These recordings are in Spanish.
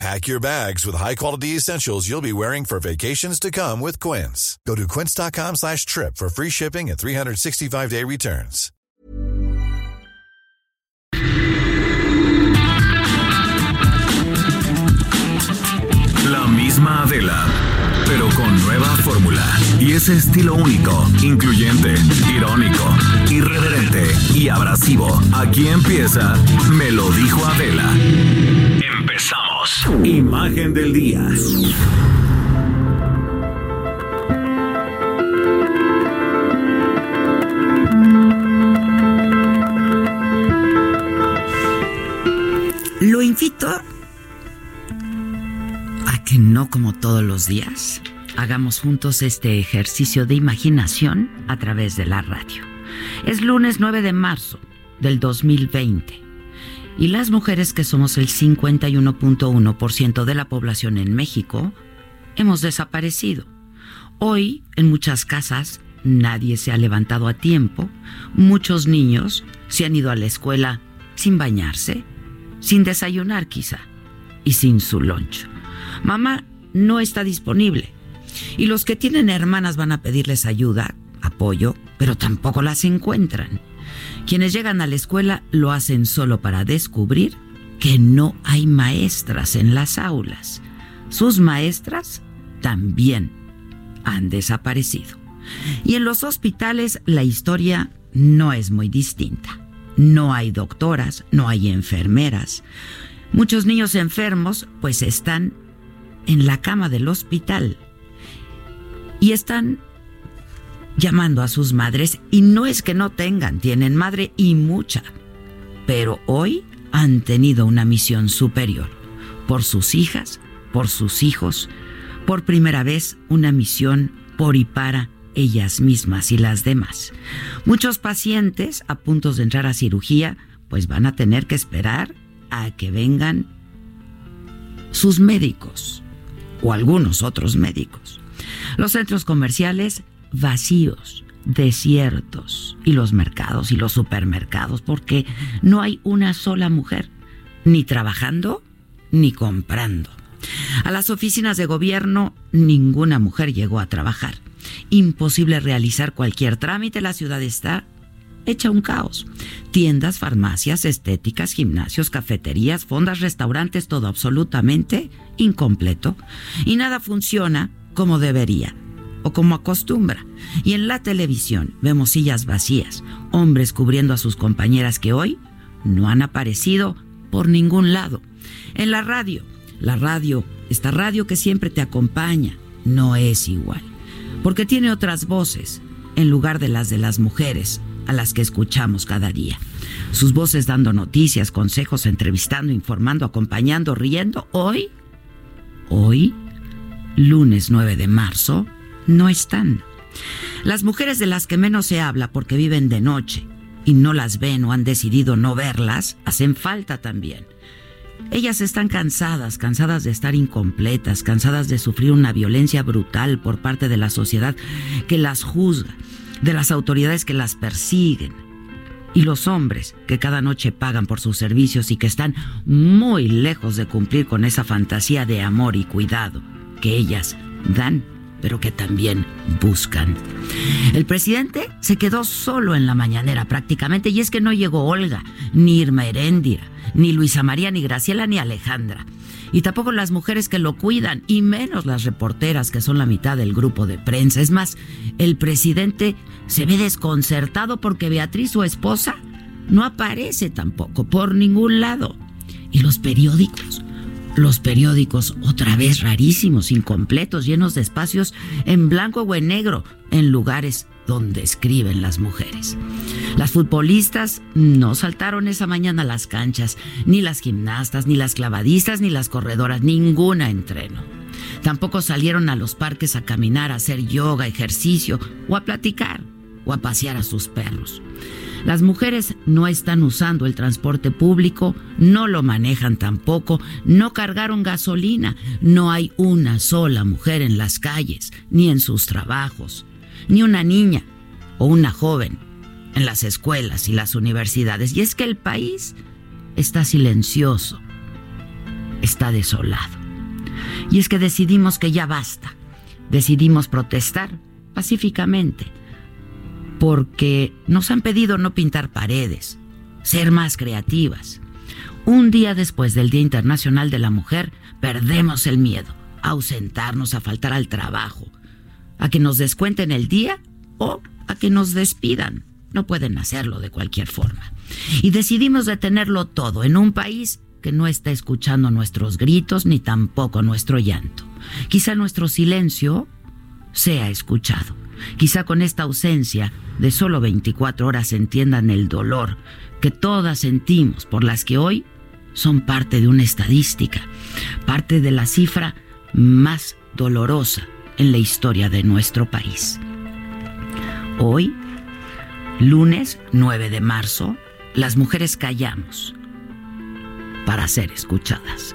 Pack your bags with high-quality essentials you'll be wearing for vacations to come with Quince. Go to quince.com slash trip for free shipping and 365-day returns. La misma Adela, pero con nueva fórmula. Y ese estilo único, incluyente, irónico, irreverente y abrasivo. Aquí empieza Me lo dijo Adela. Empezamos. Imagen del día. Lo invito a que no como todos los días hagamos juntos este ejercicio de imaginación a través de la radio. Es lunes 9 de marzo del 2020 y las mujeres que somos el 51.1% de la población en México hemos desaparecido. Hoy en muchas casas nadie se ha levantado a tiempo, muchos niños se han ido a la escuela sin bañarse, sin desayunar quizá y sin su loncho. Mamá no está disponible y los que tienen hermanas van a pedirles ayuda, apoyo, pero tampoco las encuentran. Quienes llegan a la escuela lo hacen solo para descubrir que no hay maestras en las aulas. Sus maestras también han desaparecido. Y en los hospitales la historia no es muy distinta. No hay doctoras, no hay enfermeras. Muchos niños enfermos pues están en la cama del hospital y están llamando a sus madres y no es que no tengan, tienen madre y mucha, pero hoy han tenido una misión superior por sus hijas, por sus hijos, por primera vez una misión por y para ellas mismas y las demás. Muchos pacientes a puntos de entrar a cirugía pues van a tener que esperar a que vengan sus médicos o algunos otros médicos. Los centros comerciales vacíos, desiertos, y los mercados y los supermercados, porque no hay una sola mujer, ni trabajando ni comprando. A las oficinas de gobierno ninguna mujer llegó a trabajar. Imposible realizar cualquier trámite, la ciudad está hecha un caos. Tiendas, farmacias, estéticas, gimnasios, cafeterías, fondas, restaurantes, todo absolutamente incompleto. Y nada funciona como debería o como acostumbra. Y en la televisión vemos sillas vacías, hombres cubriendo a sus compañeras que hoy no han aparecido por ningún lado. En la radio, la radio, esta radio que siempre te acompaña, no es igual, porque tiene otras voces en lugar de las de las mujeres a las que escuchamos cada día. Sus voces dando noticias, consejos, entrevistando, informando, acompañando, riendo. Hoy, hoy, lunes 9 de marzo, no están. Las mujeres de las que menos se habla porque viven de noche y no las ven o han decidido no verlas, hacen falta también. Ellas están cansadas, cansadas de estar incompletas, cansadas de sufrir una violencia brutal por parte de la sociedad que las juzga, de las autoridades que las persiguen y los hombres que cada noche pagan por sus servicios y que están muy lejos de cumplir con esa fantasía de amor y cuidado que ellas dan pero que también buscan. El presidente se quedó solo en la mañanera prácticamente y es que no llegó Olga, ni Irma Heréndira, ni Luisa María, ni Graciela, ni Alejandra. Y tampoco las mujeres que lo cuidan, y menos las reporteras que son la mitad del grupo de prensa. Es más, el presidente se ve desconcertado porque Beatriz, su esposa, no aparece tampoco por ningún lado. Y los periódicos, los periódicos otra vez rarísimos, incompletos, llenos de espacios en blanco o en negro, en lugares donde escriben las mujeres. Las futbolistas no saltaron esa mañana a las canchas, ni las gimnastas, ni las clavadistas, ni las corredoras, ninguna entreno. Tampoco salieron a los parques a caminar, a hacer yoga, ejercicio, o a platicar, o a pasear a sus perros. Las mujeres no están usando el transporte público, no lo manejan tampoco, no cargaron gasolina, no hay una sola mujer en las calles, ni en sus trabajos, ni una niña o una joven en las escuelas y las universidades. Y es que el país está silencioso, está desolado. Y es que decidimos que ya basta. Decidimos protestar pacíficamente porque nos han pedido no pintar paredes, ser más creativas. Un día después del Día Internacional de la Mujer, perdemos el miedo a ausentarnos, a faltar al trabajo, a que nos descuenten el día o a que nos despidan. No pueden hacerlo de cualquier forma. Y decidimos detenerlo todo en un país que no está escuchando nuestros gritos ni tampoco nuestro llanto. Quizá nuestro silencio sea escuchado. Quizá con esta ausencia de solo 24 horas entiendan el dolor que todas sentimos por las que hoy son parte de una estadística, parte de la cifra más dolorosa en la historia de nuestro país. Hoy, lunes 9 de marzo, las mujeres callamos para ser escuchadas.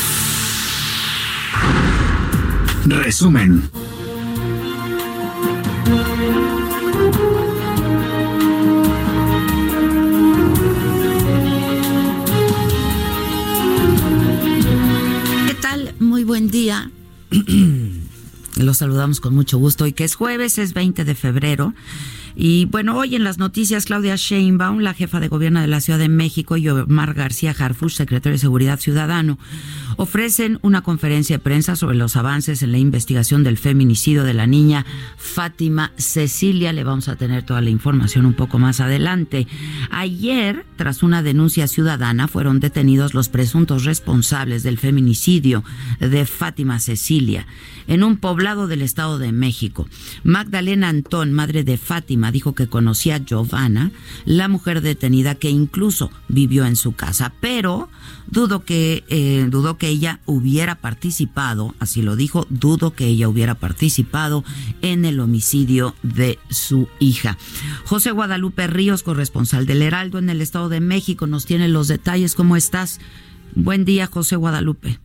Resumen. ¿Qué tal? Muy buen día. Los saludamos con mucho gusto. Y que es jueves, es 20 de febrero. Y bueno, hoy en las noticias, Claudia Sheinbaum, la jefa de gobierno de la Ciudad de México, y Omar García Harfuch, secretario de Seguridad Ciudadano, ofrecen una conferencia de prensa sobre los avances en la investigación del feminicidio de la niña Fátima Cecilia. Le vamos a tener toda la información un poco más adelante. Ayer, tras una denuncia ciudadana, fueron detenidos los presuntos responsables del feminicidio de Fátima Cecilia en un poblado del Estado de México. Magdalena Antón, madre de Fátima, dijo que conocía a Giovanna, la mujer detenida que incluso vivió en su casa, pero dudo que, eh, dudo que ella hubiera participado, así lo dijo, dudo que ella hubiera participado en el homicidio de su hija. José Guadalupe Ríos, corresponsal del Heraldo en el Estado de México, nos tiene los detalles. ¿Cómo estás? Buen día, José Guadalupe.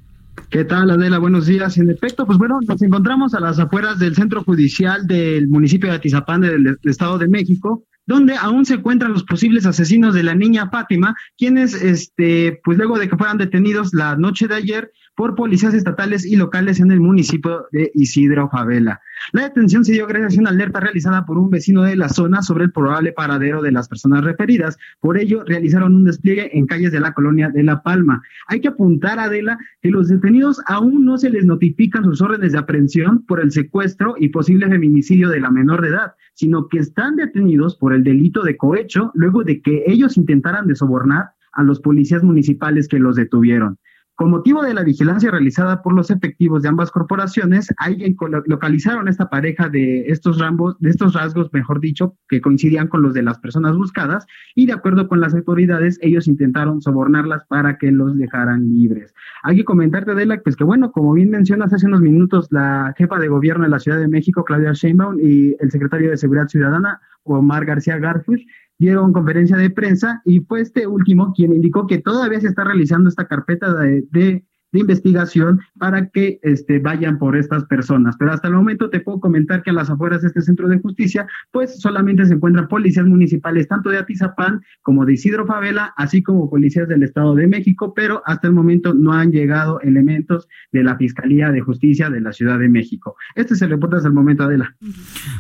¿Qué tal, Adela? Buenos días. En efecto, pues bueno, nos encontramos a las afueras del centro judicial del municipio de Atizapán del Estado de México, donde aún se encuentran los posibles asesinos de la niña Fátima, quienes, este, pues luego de que fueran detenidos la noche de ayer, por policías estatales y locales en el municipio de Isidro Favela. La detención se dio gracias a una alerta realizada por un vecino de la zona sobre el probable paradero de las personas referidas. Por ello, realizaron un despliegue en calles de la colonia de La Palma. Hay que apuntar, Adela, que los detenidos aún no se les notifican sus órdenes de aprehensión por el secuestro y posible feminicidio de la menor de edad, sino que están detenidos por el delito de cohecho luego de que ellos intentaran de sobornar a los policías municipales que los detuvieron. Con motivo de la vigilancia realizada por los efectivos de ambas corporaciones, alguien localizaron esta pareja de estos rambos, de estos rasgos, mejor dicho, que coincidían con los de las personas buscadas, y de acuerdo con las autoridades, ellos intentaron sobornarlas para que los dejaran libres. Hay que comentarte, Adela, pues que bueno, como bien mencionas hace unos minutos, la jefa de gobierno de la Ciudad de México, Claudia Sheinbaum, y el secretario de Seguridad Ciudadana, Omar García Garfuch, dieron conferencia de prensa y fue este último quien indicó que todavía se está realizando esta carpeta de, de investigación para que este, vayan por estas personas. Pero hasta el momento te puedo comentar que a las afueras de este centro de justicia, pues solamente se encuentran policías municipales, tanto de Atizapán como de Isidro Favela, así como policías del Estado de México, pero hasta el momento no han llegado elementos de la Fiscalía de Justicia de la Ciudad de México. Este es el reporte hasta el momento, Adela.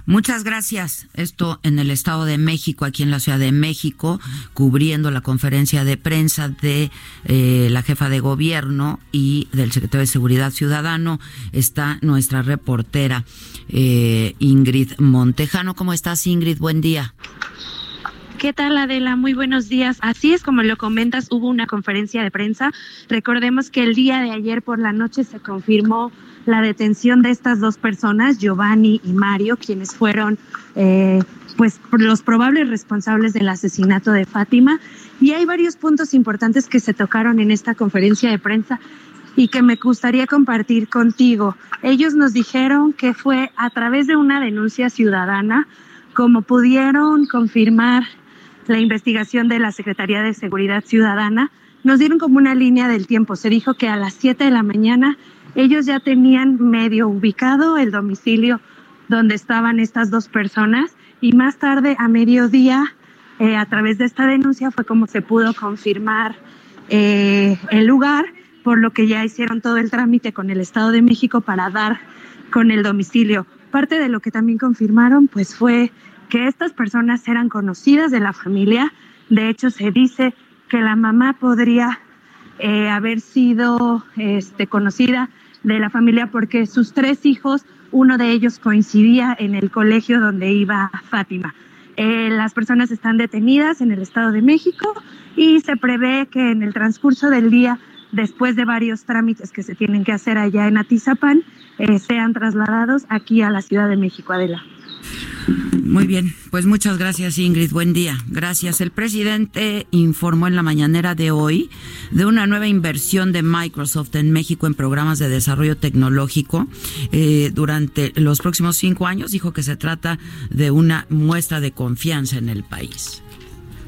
Muchas gracias. Esto en el Estado de México, aquí en la Ciudad de México, cubriendo la conferencia de prensa de eh, la jefa de gobierno y del secretario de Seguridad Ciudadano, está nuestra reportera eh, Ingrid Montejano. ¿Cómo estás, Ingrid? Buen día. ¿Qué tal Adela? Muy buenos días. Así es como lo comentas, hubo una conferencia de prensa. Recordemos que el día de ayer por la noche se confirmó la detención de estas dos personas, Giovanni y Mario, quienes fueron eh, pues los probables responsables del asesinato de Fátima. Y hay varios puntos importantes que se tocaron en esta conferencia de prensa y que me gustaría compartir contigo. Ellos nos dijeron que fue a través de una denuncia ciudadana como pudieron confirmar la investigación de la Secretaría de Seguridad Ciudadana, nos dieron como una línea del tiempo. Se dijo que a las 7 de la mañana ellos ya tenían medio ubicado el domicilio donde estaban estas dos personas y más tarde a mediodía eh, a través de esta denuncia fue como se pudo confirmar eh, el lugar, por lo que ya hicieron todo el trámite con el Estado de México para dar con el domicilio. Parte de lo que también confirmaron pues fue que estas personas eran conocidas de la familia. De hecho, se dice que la mamá podría eh, haber sido este, conocida de la familia porque sus tres hijos, uno de ellos coincidía en el colegio donde iba Fátima. Eh, las personas están detenidas en el Estado de México y se prevé que en el transcurso del día, después de varios trámites que se tienen que hacer allá en Atizapán, eh, sean trasladados aquí a la Ciudad de México, Adela. Muy bien, pues muchas gracias Ingrid, buen día. Gracias. El presidente informó en la mañanera de hoy de una nueva inversión de Microsoft en México en programas de desarrollo tecnológico eh, durante los próximos cinco años. Dijo que se trata de una muestra de confianza en el país.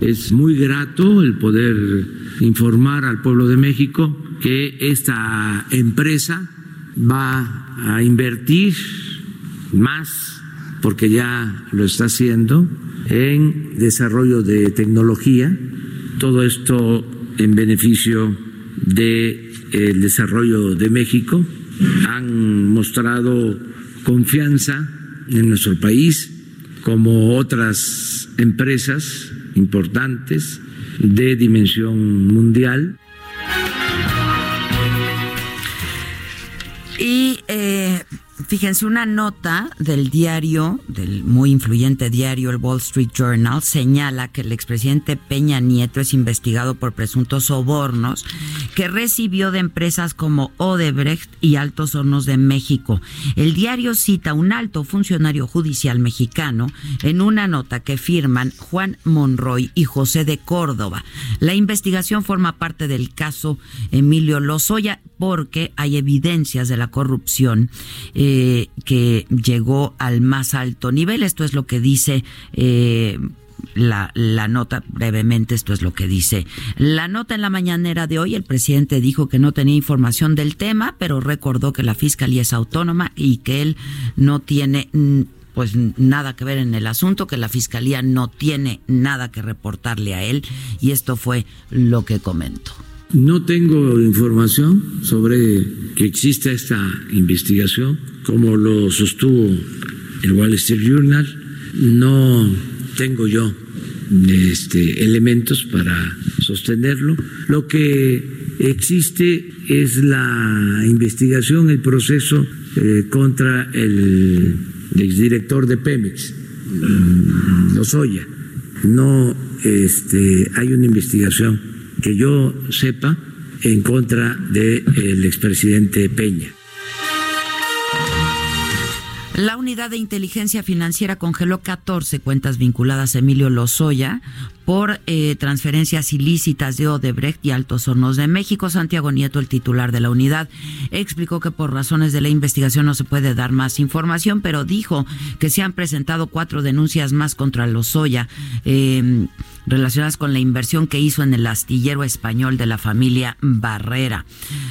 Es muy grato el poder informar al pueblo de México que esta empresa va a invertir más porque ya lo está haciendo, en desarrollo de tecnología, todo esto en beneficio del el desarrollo de México. Han mostrado confianza en nuestro país, como otras empresas importantes de dimensión mundial. Fíjense, una nota del diario, del muy influyente diario, el Wall Street Journal, señala que el expresidente Peña Nieto es investigado por presuntos sobornos que recibió de empresas como Odebrecht y Altos Hornos de México. El diario cita un alto funcionario judicial mexicano en una nota que firman Juan Monroy y José de Córdoba. La investigación forma parte del caso Emilio Lozoya porque hay evidencias de la corrupción. Eh, que llegó al más alto nivel. Esto es lo que dice eh, la, la, nota, brevemente, esto es lo que dice. La nota en la mañanera de hoy, el presidente dijo que no tenía información del tema, pero recordó que la fiscalía es autónoma y que él no tiene mm, pues nada que ver en el asunto, que la fiscalía no tiene nada que reportarle a él y esto fue lo que comentó. No tengo información sobre que exista esta investigación, como lo sostuvo el Wall Street Journal. No tengo yo este, elementos para sostenerlo. Lo que existe es la investigación, el proceso eh, contra el exdirector de Pemex, mm, Lozoya. No este, hay una investigación que yo sepa en contra del expresidente Peña. La unidad de inteligencia financiera congeló 14 cuentas vinculadas a Emilio Lozoya por eh, transferencias ilícitas de Odebrecht y Altos Hornos de México. Santiago Nieto, el titular de la unidad, explicó que por razones de la investigación no se puede dar más información, pero dijo que se han presentado cuatro denuncias más contra Lozoya. Eh, relacionadas con la inversión que hizo en el astillero español de la familia Barrera.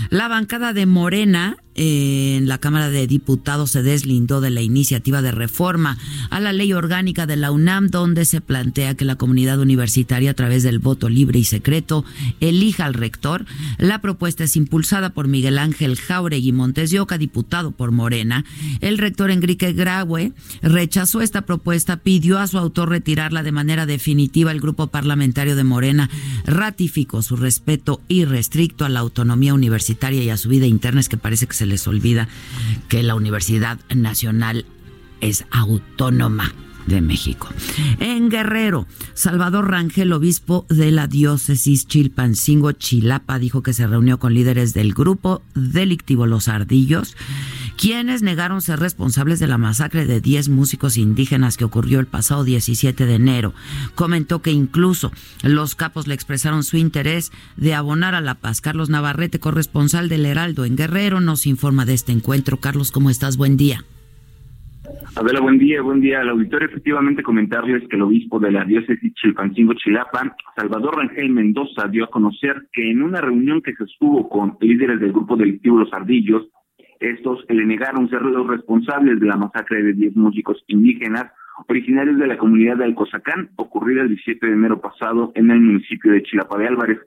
La bancada de Morena en la Cámara de Diputados se deslindó de la iniciativa de reforma a la ley orgánica de la UNAM, donde se plantea que la comunidad universitaria, a través del voto libre y secreto, elija al rector. La propuesta es impulsada por Miguel Ángel Jauregui Montes de Oca, diputado por Morena. El rector Enrique Graue rechazó esta propuesta, pidió a su autor retirarla de manera definitiva. El grupo parlamentario de Morena ratificó su respeto irrestricto a la autonomía universitaria y a su vida interna, es que parece que se les olvida que la Universidad Nacional es autónoma de México. En Guerrero, Salvador Rangel, obispo de la diócesis Chilpancingo Chilapa, dijo que se reunió con líderes del grupo delictivo Los Ardillos, quienes negaron ser responsables de la masacre de 10 músicos indígenas que ocurrió el pasado 17 de enero. Comentó que incluso los capos le expresaron su interés de abonar a la paz. Carlos Navarrete, corresponsal del Heraldo en Guerrero, nos informa de este encuentro. Carlos, ¿cómo estás? Buen día. Adela, buen día, buen día al auditorio. Efectivamente, comentarles que el obispo de la diócesis Chilpancingo Chilapa, Salvador Rangel Mendoza, dio a conocer que en una reunión que se estuvo con líderes del grupo delictivo Los Ardillos, estos le negaron ser los responsables de la masacre de 10 músicos indígenas originarios de la comunidad de Alcozacán, ocurrida el 17 de enero pasado en el municipio de Chilapa de Álvarez.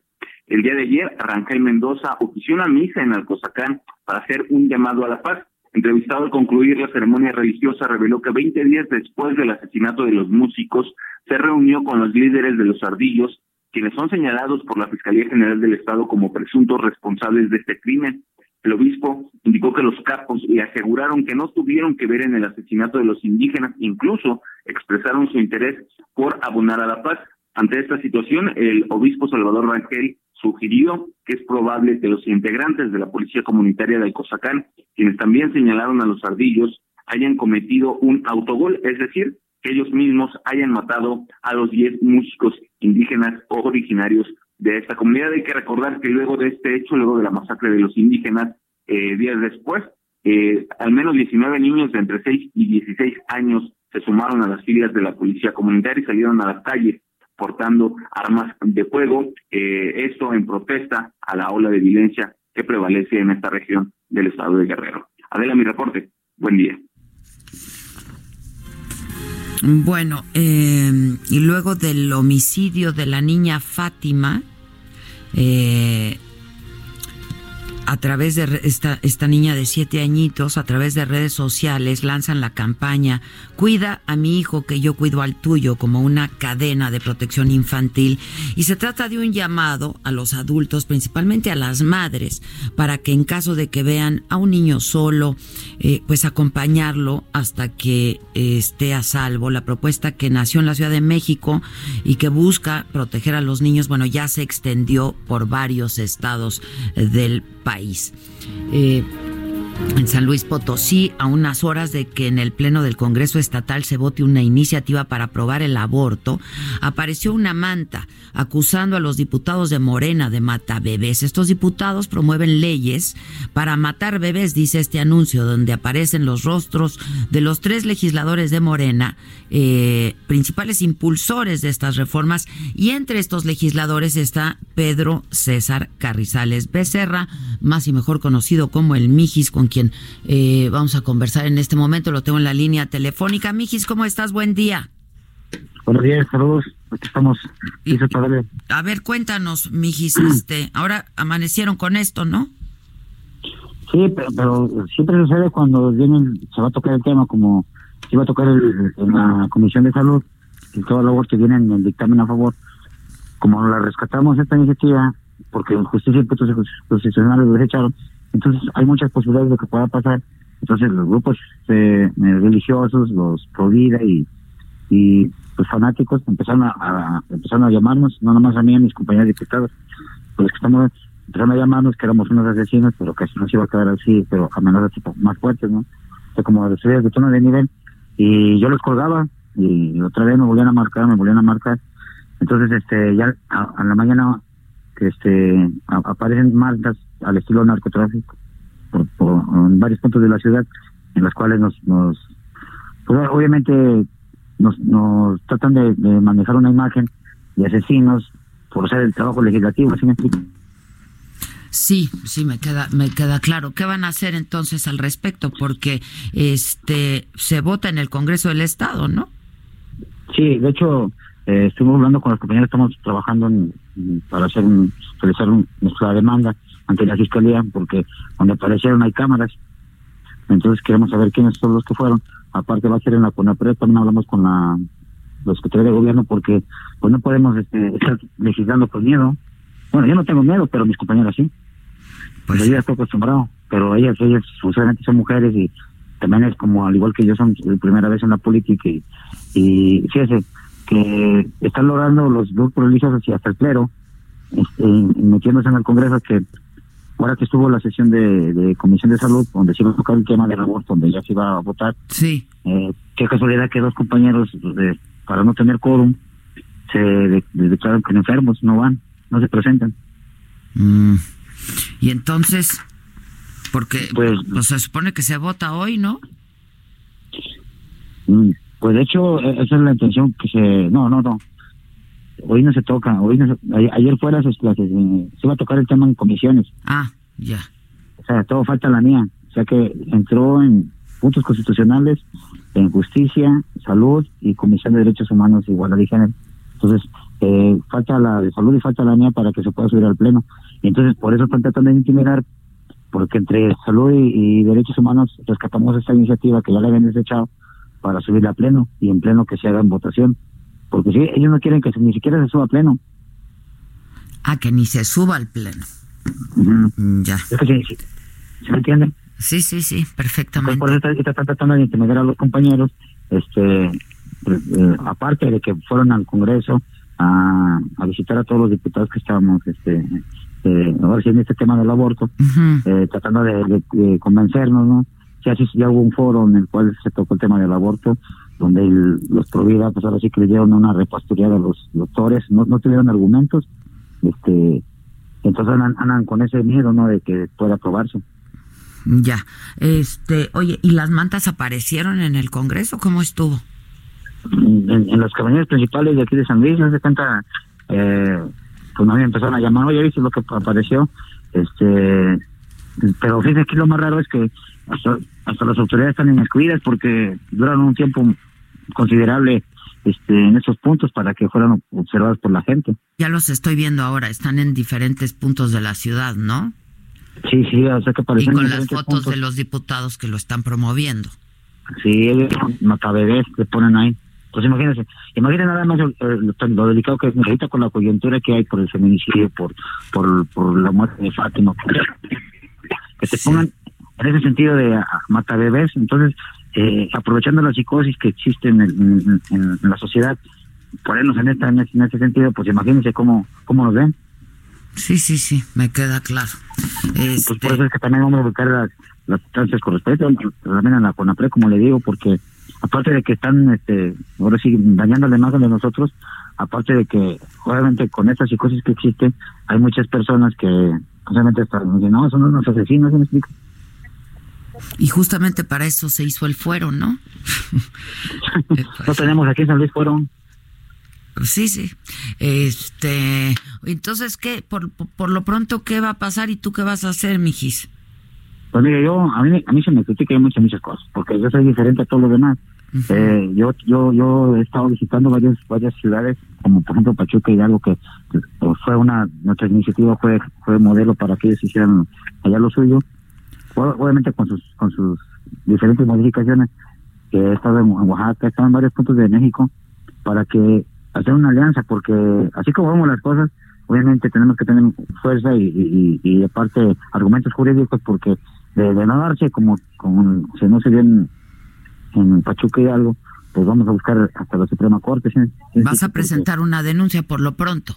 El día de ayer, Rangel Mendoza ofició una misa en Alcozacán para hacer un llamado a la paz Entrevistado al concluir la ceremonia religiosa, reveló que 20 días después del asesinato de los músicos, se reunió con los líderes de los ardillos, quienes son señalados por la Fiscalía General del Estado como presuntos responsables de este crimen. El obispo indicó que los capos le aseguraron que no tuvieron que ver en el asesinato de los indígenas, incluso expresaron su interés por abonar a la paz. Ante esta situación, el obispo Salvador Rangel sugirió que es probable que los integrantes de la Policía Comunitaria de Cosacán, quienes también señalaron a los ardillos, hayan cometido un autogol, es decir, que ellos mismos hayan matado a los 10 músicos indígenas originarios de esta comunidad. Hay que recordar que luego de este hecho, luego de la masacre de los indígenas, eh, días después, eh, al menos 19 niños de entre 6 y 16 años se sumaron a las filas de la policía comunitaria y salieron a las calles portando armas de fuego, eh, esto en protesta a la ola de violencia que prevalece en esta región del estado de Guerrero. Adela, mi reporte. Buen día. Bueno, eh, y luego del homicidio de la niña Fátima, eh, a través de esta, esta niña de siete añitos, a través de redes sociales, lanzan la campaña Cuida a mi hijo que yo cuido al tuyo como una cadena de protección infantil. Y se trata de un llamado a los adultos, principalmente a las madres, para que en caso de que vean a un niño solo, eh, pues acompañarlo hasta que eh, esté a salvo. La propuesta que nació en la Ciudad de México y que busca proteger a los niños, bueno, ya se extendió por varios estados del país. Eh, en San Luis Potosí, a unas horas de que en el Pleno del Congreso Estatal se vote una iniciativa para aprobar el aborto, apareció una manta acusando a los diputados de Morena de bebés. Estos diputados promueven leyes para matar bebés, dice este anuncio, donde aparecen los rostros de los tres legisladores de Morena, eh, principales impulsores de estas reformas, y entre estos legisladores está Pedro César Carrizales Becerra, más y mejor conocido como el Mijis, con quien eh, vamos a conversar en este momento. Lo tengo en la línea telefónica. Mijis, ¿cómo estás? Buen día. Buenos días, saludos. Aquí estamos. A ver, cuéntanos, Mijis. este, ahora amanecieron con esto, ¿no? Sí, pero, siempre sucede cuando vienen, se va a tocar el tema, como se iba a tocar en la Comisión de Salud, y todo luego que vienen en el dictamen a favor. Como la rescatamos esta iniciativa, porque en justicia y constitucionales lo desecharon, entonces hay muchas posibilidades de que pueda pasar. Entonces los grupos eh, religiosos, los pro vida y, y los fanáticos empezaron a, empezaron a llamarnos, no nomás a mí, a mis compañeros diputados, pues que estamos empezaron a llamarnos que éramos unos asesinos, pero que no se iba a quedar así, pero amenazas más fuertes, ¿no? O sea, como estrellas de tono de nivel. Y yo los colgaba y otra vez me volvían a marcar, me volvían a marcar. Entonces, este, ya a, la mañana, este, aparecen marcas al estilo narcotráfico por, en varios puntos de la ciudad en las cuales nos, nos pues, obviamente nos, nos tratan de, manejar una imagen de asesinos por hacer el trabajo legislativo, ¿sí me explico? Sí, sí, me queda, me queda claro. ¿Qué van a hacer entonces al respecto? Porque este se vota en el Congreso del Estado, ¿no? Sí, de hecho, eh, estuvimos hablando con los compañeros, estamos trabajando en, para hacer un, realizar nuestra demanda ante la fiscalía, porque donde aparecieron hay cámaras. Entonces queremos saber quiénes son los que fueron. Aparte va a ser en la CONAPRED, también hablamos con la los secretarios de gobierno porque pues no podemos este, estar legislando con miedo. Bueno, yo no tengo miedo, pero mis compañeras sí. Pues yo ya estoy acostumbrado, pero ellas, ellas usualmente son mujeres y también es como, al igual que yo, son la primera vez en la política y, y fíjese que están logrando los grupos religiosos y hasta el clero, este, metiéndose en el Congreso que ahora que estuvo la sesión de, Comisión de Salud, donde se iba a tocar el tema del aborto, donde ya se iba a votar, sí. Eh, qué casualidad que dos compañeros, para no tener quórum, se declaran que enfermos, no van, no se presentan. Mm. Y entonces, porque pues, pues, se supone que se vota hoy, ¿no? Mm, pues de hecho, e, esa es la intención que se... No, no, no. Hoy no se toca. hoy no Ayer fuera esas clases. Eh, se iba a tocar el tema en comisiones. Ah, ya. O sea, todo falta la mía. O sea que entró en puntos constitucionales, en justicia, salud y comisión de derechos humanos, igualdad de género. Entonces, eh, falta la de salud y falta la mía para que se pueda subir al pleno. Y entonces, por eso están tratando de intimidar, porque entre salud y, derechos humanos rescatamos esta iniciativa que ya la habían desechado para subirla a pleno y en pleno que se haga en votación. Porque si ellos no quieren que ni siquiera se suba a pleno. Ah, que ni se suba al pleno. Ya. ¿Se me entiende? Sí, sí, sí, perfectamente. por eso está, tratando de intimidar a los compañeros, este, pues, eh, aparte de que fueron al Congreso a, visitar a todos los diputados que estábamos, este, eh, ahora sí en este tema del aborto, eh, tratando de, convencernos, ¿no? Ya, ya hubo un foro en el cual se tocó el tema del aborto, donde los Provida, pues ahora sí que le dieron una repastoría de los doctores, no, no tuvieron argumentos, este, entonces andan, andan con ese miedo, ¿no? De que pueda aprobarse. Ya. Este, oye, ¿y las mantas aparecieron en el Congreso? ¿Cómo estuvo? En, en las cabañas principales de aquí de San Luis, no se cuenta, eh, pues me empezaron a llamar, oye, ¿viste lo que apareció? Este, pero fíjate aquí lo más raro es que hasta, hasta las autoridades están inmiscuidas porque duran un tiempo considerable este, en esos puntos para que fueran observados por la gente. Ya los estoy viendo ahora, están en diferentes puntos de la ciudad, ¿no? Sí, sí, o sea que Y con las fotos de los diputados que lo están promoviendo. Sí, ellos macabebés que ponen ahí. Pues imagínense, imagínense nada más lo, delicado que es ahorita con la coyuntura que hay por el feminicidio, por por, por la muerte de Fátima. Que se pongan en ese sentido de mata bebés, entonces eh, aprovechando la psicosis que existe en, en, la sociedad, ponernos en, esta, en, ese, sentido, pues imagínense cómo, cómo nos ven. Sí, sí, sí, me queda claro. Pues por eso es que también vamos a buscar las, las instancias con respecto, también a la CONAPRE, como le digo, porque aparte de que están, este, ahora sí, dañando la imagen de nosotros, aparte de que, obviamente, con esta psicosis que existe, hay muchas personas que, obviamente, están diciendo, no, son unos asesinos, ¿me explico? Y justamente para eso se hizo el fuero, ¿no? no tenemos aquí en San Luis fuero. Sí, sí. Este, entonces, ¿qué? Por, por lo pronto, ¿qué va a pasar y tú qué vas a hacer, mijis? Pues mire, yo, a mí, a mí se me critica muchas, muchas cosas, porque yo soy diferente a todos los demás. eh, yo, yo, yo he estado visitando varias, varias ciudades, como por ejemplo Pachuca y algo que, pues, fue una, nuestra iniciativa fue, fue modelo para que ellos hicieran allá lo suyo, obviamente con sus, con sus diferentes modificaciones, que he estado en Oaxaca, he estado en varios puntos de México, para que hacer una alianza, porque así como vemos las cosas, obviamente tenemos que tener fuerza y, y, aparte argumentos jurídicos, porque de, no darse como, como si no se bien en Pachuca y algo, pues vamos a buscar hasta la Suprema Corte. ¿Vas a presentar una denuncia por lo pronto?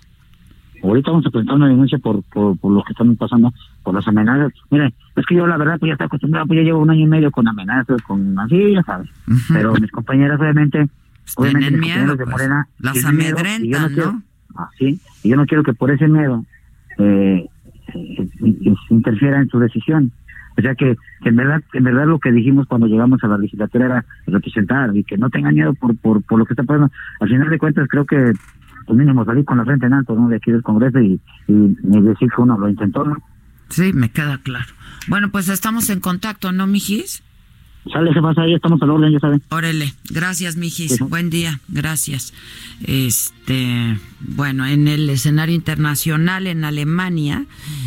Ahorita vamos a presentar una denuncia por, por, por lo que están pasando, por las amenazas. Mire, es que yo la verdad pues ya estoy acostumbrado, pues ya llevo un año y medio con amenazas, con así, ya sabes. Pero mis compañeras obviamente tienen miedo, pues, Morena, las amedrentan, ¿no? Así, y yo no quiero que por ese miedo eh, eh, interfiera en su decisión. O sea que, en verdad en verdad lo que dijimos cuando llegamos a la legislatura era representar y que no tengan miedo por, por, por lo que está pasando. Al final de cuentas creo que pues mínimo salir con la frente en alto, ¿no? De aquí del Congreso y, y, decir que uno lo intentó, ¿no? Sí, me queda claro. Bueno, pues estamos en contacto, ¿no, mijis? Sale, pasa ahí, estamos al orden, ya saben. Órale, gracias, mijis. Buen día, gracias. Este, bueno, en el escenario internacional en Alemania,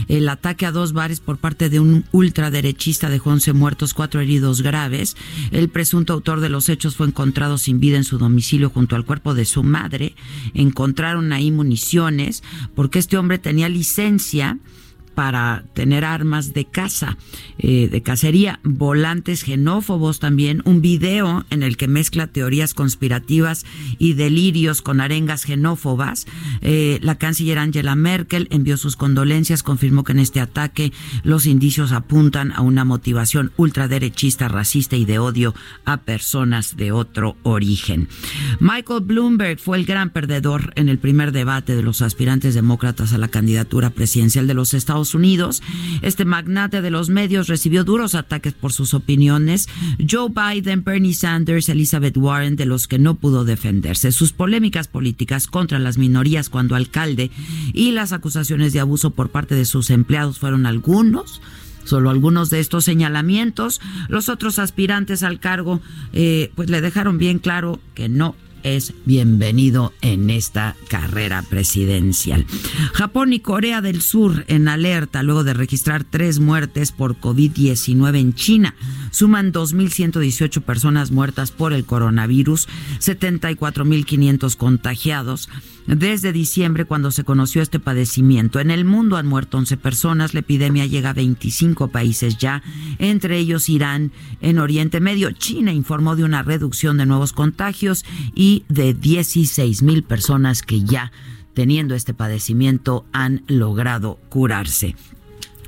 el ataque a dos bares por parte de un ultraderechista dejó 11 muertos, cuatro heridos graves. El presunto autor de los hechos fue encontrado sin vida en su domicilio junto al cuerpo de su madre. Encontraron ahí municiones porque este hombre tenía licencia para tener armas de caza, eh, de cacería, volantes xenófobos también, un video en el que mezcla teorías conspirativas y delirios con arengas xenófobas. Eh, la canciller Angela Merkel envió sus condolencias, confirmó que en este ataque los indicios apuntan a una motivación ultraderechista, racista y de odio a personas de otro origen. Michael Bloomberg fue el gran perdedor en el primer debate de los aspirantes demócratas a la candidatura presidencial de los Estados Unidos. Este magnate de los medios recibió duros ataques por sus opiniones. Joe Biden, Bernie Sanders, Elizabeth Warren, de los que no pudo defenderse. Sus polémicas políticas contra las minorías cuando alcalde y las acusaciones de abuso por parte de sus empleados fueron algunos solo algunos de estos señalamientos. Los otros aspirantes al cargo, eh, pues le dejaron bien claro que no es bienvenido en esta carrera presidencial. Japón y Corea del Sur en alerta luego de registrar tres muertes por COVID-19 en China. Suman 2.118 personas muertas por el coronavirus, 74.500 contagiados desde diciembre cuando se conoció este padecimiento. En el mundo han muerto 11 personas, la epidemia llega a 25 países ya, entre ellos Irán, en Oriente Medio. China informó de una reducción de nuevos contagios y de 16 mil personas que ya teniendo este padecimiento han logrado curarse.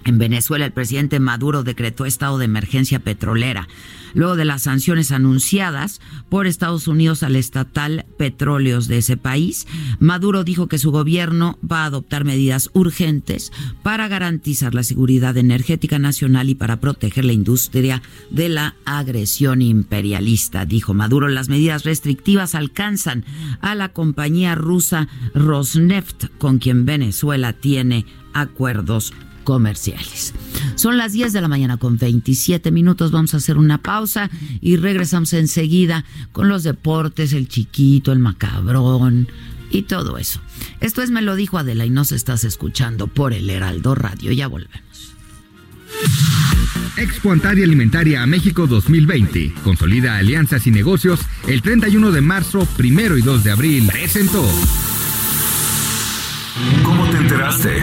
En Venezuela, el presidente Maduro decretó estado de emergencia petrolera luego de las sanciones anunciadas por Estados Unidos al estatal Petróleos de ese país. Maduro dijo que su gobierno va a adoptar medidas urgentes para garantizar la seguridad energética nacional y para proteger la industria de la agresión imperialista. Dijo Maduro, las medidas restrictivas alcanzan a la compañía rusa Rosneft, con quien Venezuela tiene acuerdos comerciales. Son las 10 de la mañana con 27 minutos. Vamos a hacer una pausa y regresamos enseguida con los deportes, el chiquito, el macabrón y todo eso. Esto es Me lo dijo Adela y nos estás escuchando por el Heraldo Radio. Ya volvemos. Expo Antaria Alimentaria a México 2020. Consolida alianzas y negocios. El 31 de marzo, primero y 2 de abril. Presentó. ¿Cómo te enteraste?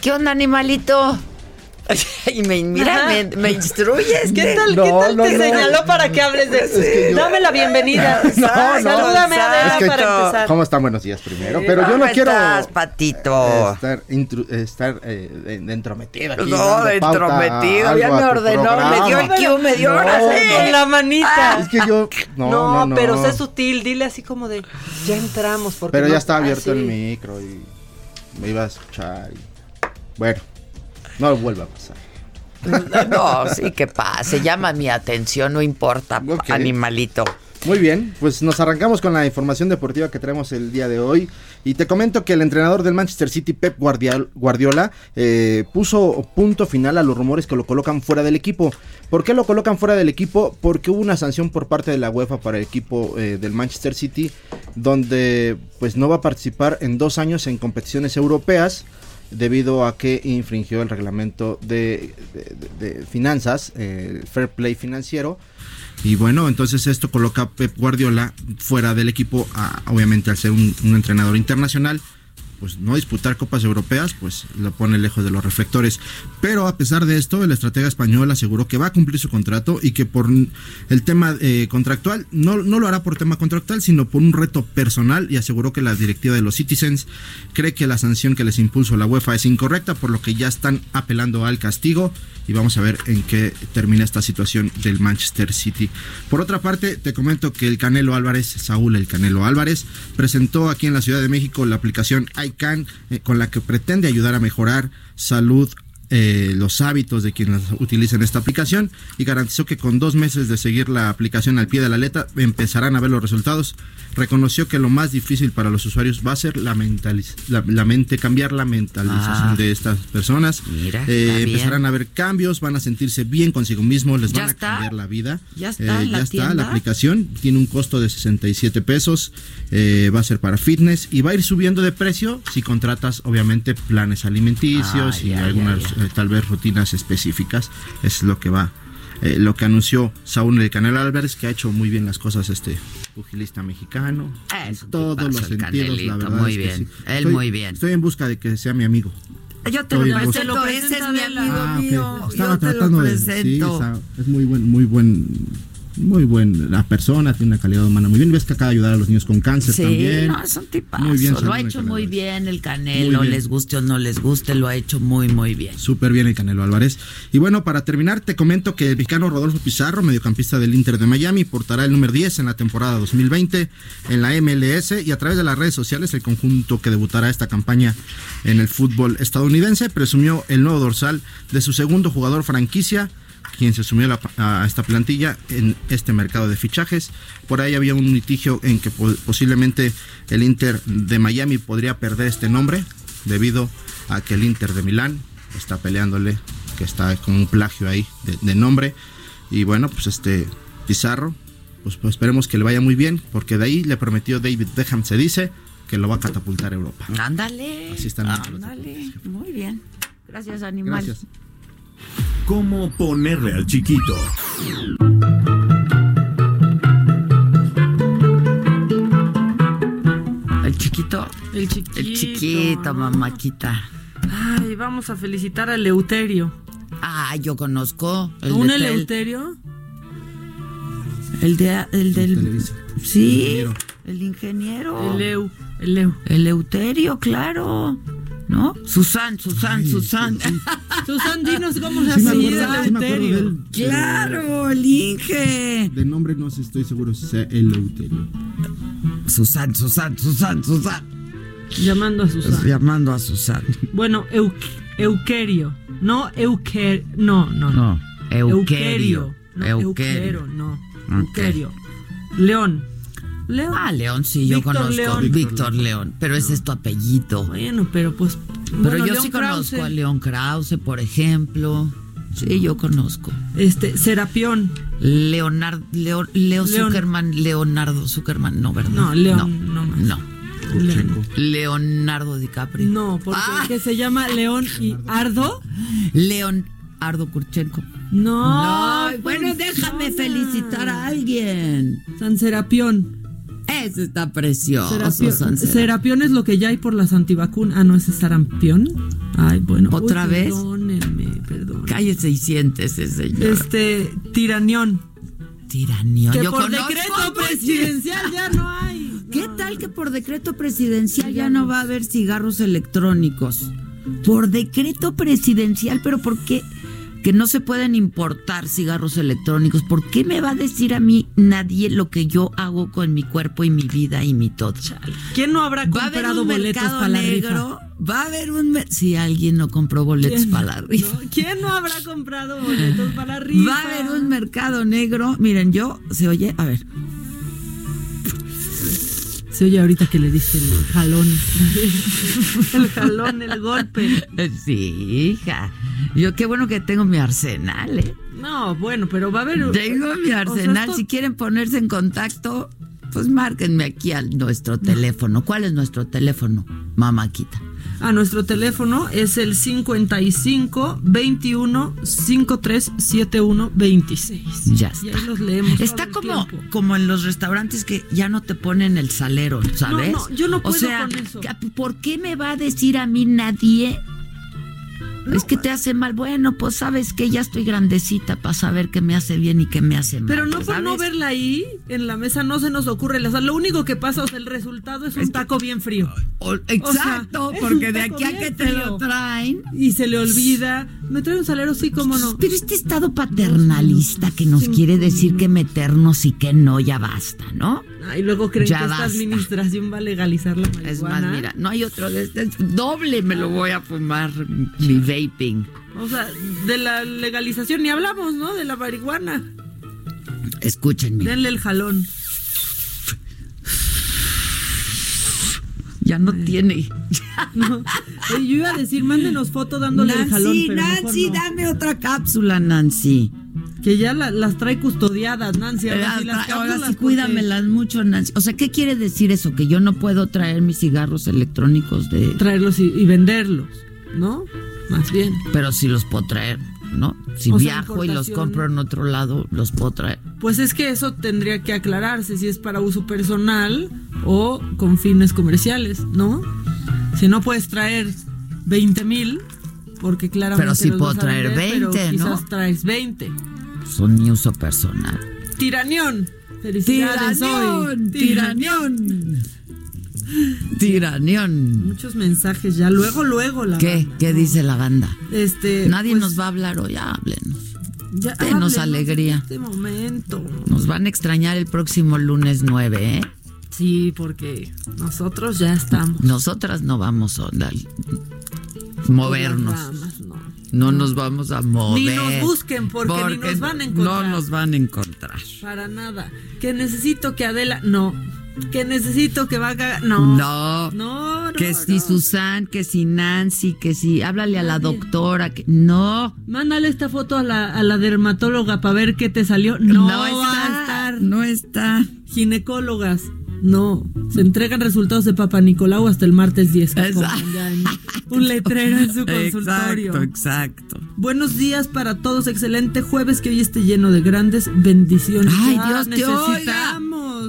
¿Qué onda, animalito? Y me, mira, me, me, instruyes. ¿Qué tal, ¿qué tal te señaló para que hables de eso? Dame la bienvenida. No, no, Salúdame a es para empezar. ¿Cómo están? Buenos días primero. Pero yo no quiero. patito? Estar, estar eh, entrometido aquí. No, entrometido. Ya me ordenó. Me dio el cue, me dio ahora Con la manita. Es que yo. No, no, no. pero sé sutil. Dile así como de. Ya entramos. Porque pero ya está abierto el micro y me iba a escuchar. Y bueno, no vuelva a pasar. No, sí que pase, llama mi atención, no importa, animalito. Muy bien, pues nos arrancamos con la información deportiva que traemos el día de hoy. Y te comento que el entrenador del Manchester City, Pep Guardiola, eh, puso punto final a los rumores que lo colocan fuera del equipo. ¿Por qué lo colocan fuera del equipo? Porque hubo una sanción por parte de la UEFA para el equipo eh, del Manchester City, donde pues no va a participar en dos años en competiciones europeas debido a que infringió el reglamento de, finanzas, el fair play financiero. Y bueno, entonces esto coloca a Pep Guardiola fuera del equipo, obviamente al ser un, entrenador internacional, pues no disputar copas europeas, pues lo pone lejos de los reflectores. Pero a pesar de esto, el estratega español aseguró que va a cumplir su contrato y que por el tema eh, contractual, no, no lo hará por tema contractual, sino por un reto personal y aseguró que la directiva de los Citizens cree que la sanción que les impulsó la UEFA es incorrecta, por lo que ya están apelando al castigo y vamos a ver en qué termina esta situación del Manchester City. Por otra parte, te comento que el Canelo Álvarez, Saúl el Canelo Álvarez, presentó aquí en la Ciudad de México la aplicación Eh, con la que pretende ayudar a mejorar salud eh, los hábitos de quienes utilicen esta aplicación y garantizó que con dos meses de seguir la aplicación al pie de la letra empezarán a ver los resultados. Reconoció que lo más difícil para los usuarios va a ser la, la, mente, cambiar la mentalización ah. de estas personas. Eh, empezarán a ver cambios, van a sentirse bien consigo mismos, les van a cambiar la vida. Ya está, eh, ya está la aplicación, tiene un costo de 67 pesos, va a ser para fitness y va a ir subiendo de precio si contratas obviamente planes alimenticios y algunas eh, tal vez rutinas específicas. Es lo que va, eh, lo que anunció Saúl el Canelo Álvarez, que ha hecho muy bien las cosas este pugilista mexicano. todos los sentidos, la verdad. Muy bien, él muy bien. Estoy en busca de que sea mi amigo. Yo te lo presento, ese es mi amigo ah, mío. Estaba tratando de. Sí, es muy buen, muy buen muy buena persona, tiene una calidad humana muy bien. Ves que acaba de ayudar a los niños con cáncer sí, también. no, es un tipazo. Muy bien, lo ha hecho muy bien el Canelo, les guste o no les guste, lo ha hecho muy, muy bien. Súper bien el Canelo Álvarez. Y bueno, para terminar, te comento que el mexicano Rodolfo Pizarro, mediocampista del Inter de Miami, portará el número 10 en la temporada 2020 en la MLS y a través de las redes sociales el conjunto que debutará esta campaña en el fútbol estadounidense presumió el nuevo dorsal de su segundo jugador franquicia quien se sumió a, esta plantilla en este mercado de fichajes. Por ahí había un litigio en que posiblemente el Inter de Miami podría perder este nombre debido a que el Inter de Milán está peleándole, que está con un plagio ahí de, nombre. Y bueno, pues este Pizarro, pues, pues, esperemos que le vaya muy bien, porque de ahí le prometió David Beckham, se dice, que lo va a catapultar a Europa. Ándale. Así están. Ándale. Muy bien. Gracias, animal. Gracias. ¿Cómo ponerle al chiquito? El chiquito. El chiquito. El chiquito, mamáquita. Ay, vamos a felicitar a Eleuterio. Ah, yo conozco. El ¿Un Eleuterio? El de el del Sí, el ingeniero. El Eu, el Eu. El Eleuterio, claro. ¿No? Susan, Susan, Susan. Susan, dinos cómo se Eleuterio. claro, el Inge. De nombre no sé, estoy seguro si sea Eleuterio. Susan, Susan, Susan, Susan. Llamando a Susan. Llamando a Susan. Bueno, Euquerio. No Euquer. No, no. No. Euquerio. No, Euquerio. no. Euquerio. León. León. Ah, León, sí, yo conozco. Víctor León. Pero ese es tu apellido. Bueno, pero pues. Pero yo sí conozco a León Krause, por ejemplo. Sí, yo conozco. Este, Serapión. Leonardo, Leo, Leo Zuckerman, Leonardo Zuckerman, no, ¿verdad? No, León, no. No. Leonardo DiCaprio. No, porque ah. se llama León y Ardo. León Ardo Kurchenko. No. no bueno, déjame felicitar a alguien. San Serapión. Ese está precioso. Serapión, es lo que ya hay por las antivacunas. Ah, no, ese es sarampión. Ay, bueno. ¿Otra vez? Perdónenme, perdón. Cállese y siéntese, señor. Este, tiranión. Tiranión. Que por decreto presidencial ya no hay. ¿Qué tal que por decreto presidencial ya no va a haber cigarros electrónicos? Por decreto presidencial, pero ¿por qué? Que no se pueden importar cigarros electrónicos. ¿Por qué me va a decir a mí nadie lo que yo hago con mi cuerpo y mi vida y mi todo? ¿Quién no habrá comprado boletos para la rifa? Va a haber un... Si alguien no compró boletos para la rifa. ¿Quién no habrá comprado boletos para la rifa? Va a haber un mercado negro. Miren, yo... ¿Se oye? A ver. Se oye ahorita que le diste el jalón. el jalón, el golpe. Sí, hija. Yo qué bueno que tengo mi arsenal, ¿eh? No, bueno, pero va a haber. Tengo mi arsenal. Si quieren ponerse en contacto, pues márquenme aquí a nuestro teléfono. ¿Cuál es nuestro teléfono, mamáquita? A nuestro teléfono. Es el 55 21 53 71 26. Ya está. Y ahí los leemos. Está como, tiempo. como en los restaurantes que ya no te ponen el salero, ¿sabes? No, no, yo no puedo O sea, con eso. ¿por qué me va a decir a mí nadie? Es que te hace mal. Bueno, pues sabes que ya estoy grandecita para saber qué me hace bien y qué me hace mal. Pero no por ¿sabes? no verla ahí en la mesa no se nos ocurre. O sea, lo único que pasa, o sea, el resultado es un taco bien frío. exacto, O sea, es porque de aquí a que te lo traen. Y se le olvida. Me trae un salero, sí, cómo no. Pero este estado paternalista que nos quiere decir que meternos y que no, ya basta, ¿no? Ah, y luego creen Ya que esta basta. administración va a legalizar la marihuana. Es más, mira, no hay otro de este. Doble me lo voy a fumar mi vaping. O sea, de la legalización ni hablamos, ¿no? De la marihuana. Escúchenme. Denle el jalón. Ya no tiene. No. Yo iba a decir, mándenos foto dándole el jalón. Nancy, pero mejor Nancy, no. dame otra cápsula, Nancy. Que ya la- las trae custodiadas, Nancy. Ahora sí, las Ahora sí, cuídamelas mucho, Nancy. O sea, ¿qué quiere decir eso? Que yo no puedo traer mis cigarros electrónicos de. Traerlos y, y venderlos, ¿no? Más bien. Pero sí los puedo traer, ¿no? Si O sea, viajo y los compro en otro lado, los puedo traer. Pues es que eso tendría que aclararse si es para uso personal o con fines comerciales, ¿no? Si no puedes traer 20 mil, porque claramente. Pero los puedo vas a traer vender, 20, pero ¿no? Quizás traes 20. Son mi uso personal. Tiranión. Felicidades hoy. Tiranión, tiranión. Tiranión. Muchos mensajes ya. Luego, luego la ¿Qué? banda, ¿Qué ¿no? dice la banda? Este, Nadie pues, nos va a hablar hoy, háblenos. ya Denos alegría. en Este momento. Nos van a extrañar el próximo lunes 9, ¿eh? Sí, porque nosotros ya estamos. Nosotras no vamos a dar- movernos. No. No nos vamos a mover. Ni nos busquen porque, ni nos van a encontrar. No nos van a encontrar. Para nada. Que necesito que Adela. No. Que necesito que va a cagar. No. No. No, no. que si no. Susan, que si Nancy, que si háblale a la doctora, que no. Mándale esta foto a la, a la dermatóloga para ver qué te salió. No, No va a estar. no está. Ginecólogas. No. Se entregan resultados de Papa Nicolau hasta el martes 10. que Exacto. pongan ya en un letrero en su consultorio. Exacto, exacto. Buenos días para todos. Excelente jueves que hoy esté lleno de grandes bendiciones. Ay, Dios te oiga.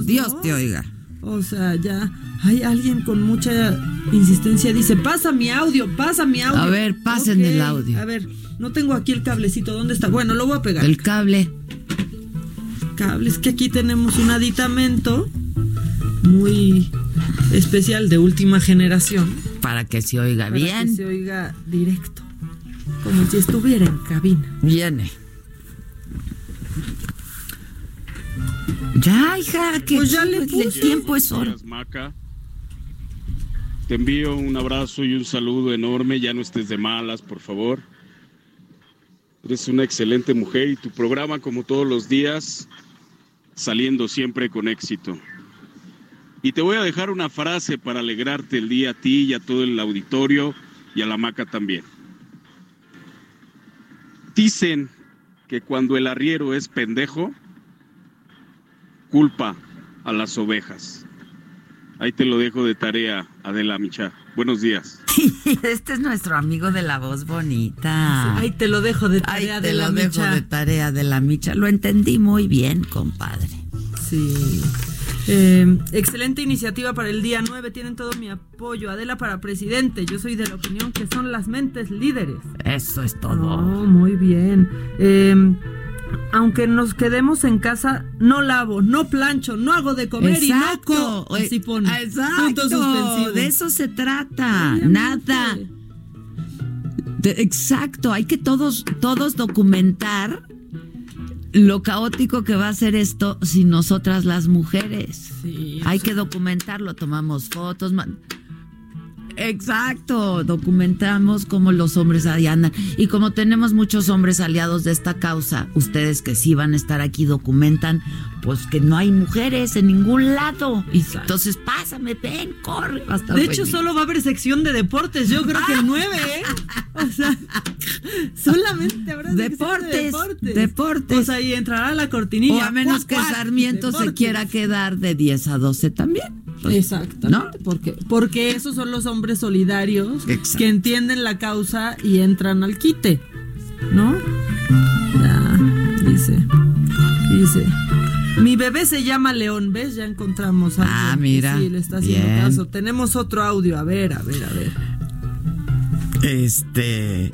Dios ¿no? te oiga. O sea, ya hay alguien con mucha insistencia. Dice, pasa mi audio, pasa mi audio. A ver, pasen Ok, el audio. A ver, no tengo aquí el cablecito. ¿Dónde está? Bueno, lo voy a pegar. El cable. cable. Es que aquí tenemos un aditamento muy especial de última generación. Para que se oiga Para bien. que se oiga directo. Como si estuviera en cabina. Viene. Ya, hija, que Pues ya le el puse. tiempo es Maca. Te envío un abrazo y un saludo enorme. Ya no estés de malas, por favor. Eres una excelente mujer y tu programa, como todos los días, saliendo siempre con éxito. Y te voy a dejar una frase para alegrarte el día a ti y a todo el auditorio y a la Maca también. Dicen que cuando el arriero es pendejo, culpa a las ovejas. Ahí te lo dejo de tarea, Adela Micha. Buenos días. Este es nuestro amigo de la voz bonita. Ahí te lo dejo de Ay, tarea te de la lo dejo micha. de tarea de la micha. Lo entendí muy bien, compadre. Sí. Eh, excelente iniciativa para el día 9. Tienen todo mi apoyo. Adela para presidente. Yo soy de la opinión que son las mentes líderes. Eso es todo. Oh, muy bien. Eh, aunque nos quedemos en casa, no lavo, no plancho, no hago de comer y no Exacto. co. Así pone. Exacto. Punto suspensivo. De eso se trata. Nada. De- exacto. Hay que todos, todos documentar lo caótico que va a ser esto sin nosotras las mujeres. Sí, Hay que documentarlo. Tomamos fotos. Exacto, documentamos cómo los hombres ahí andan. Y como tenemos muchos hombres aliados de esta causa, ustedes que sí van a estar aquí documentan, pues que no hay mujeres en ningún lado. Entonces, pásame, ven, corre. va a estar De hecho, solo va a haber sección de deportes. Yo creo que el 9, ¿eh? O sea, solamente habrá Deportes, de deportes. deportes. O sea, ahí entrará la cortinilla. O a menos que Sarmiento se quiera quedar de 10 a 12 también. Pues, Exactamente. ¿no? Porque, porque esos son los hombres solidarios Exacto. que entienden la causa y entran al quite. ¿No? Ya, dice. Dice. Mi bebé se llama León, ¿ves? Ya encontramos a Ah, mira, Sí, le está haciendo bien. caso. Tenemos otro audio. A ver, a ver, a ver. Este.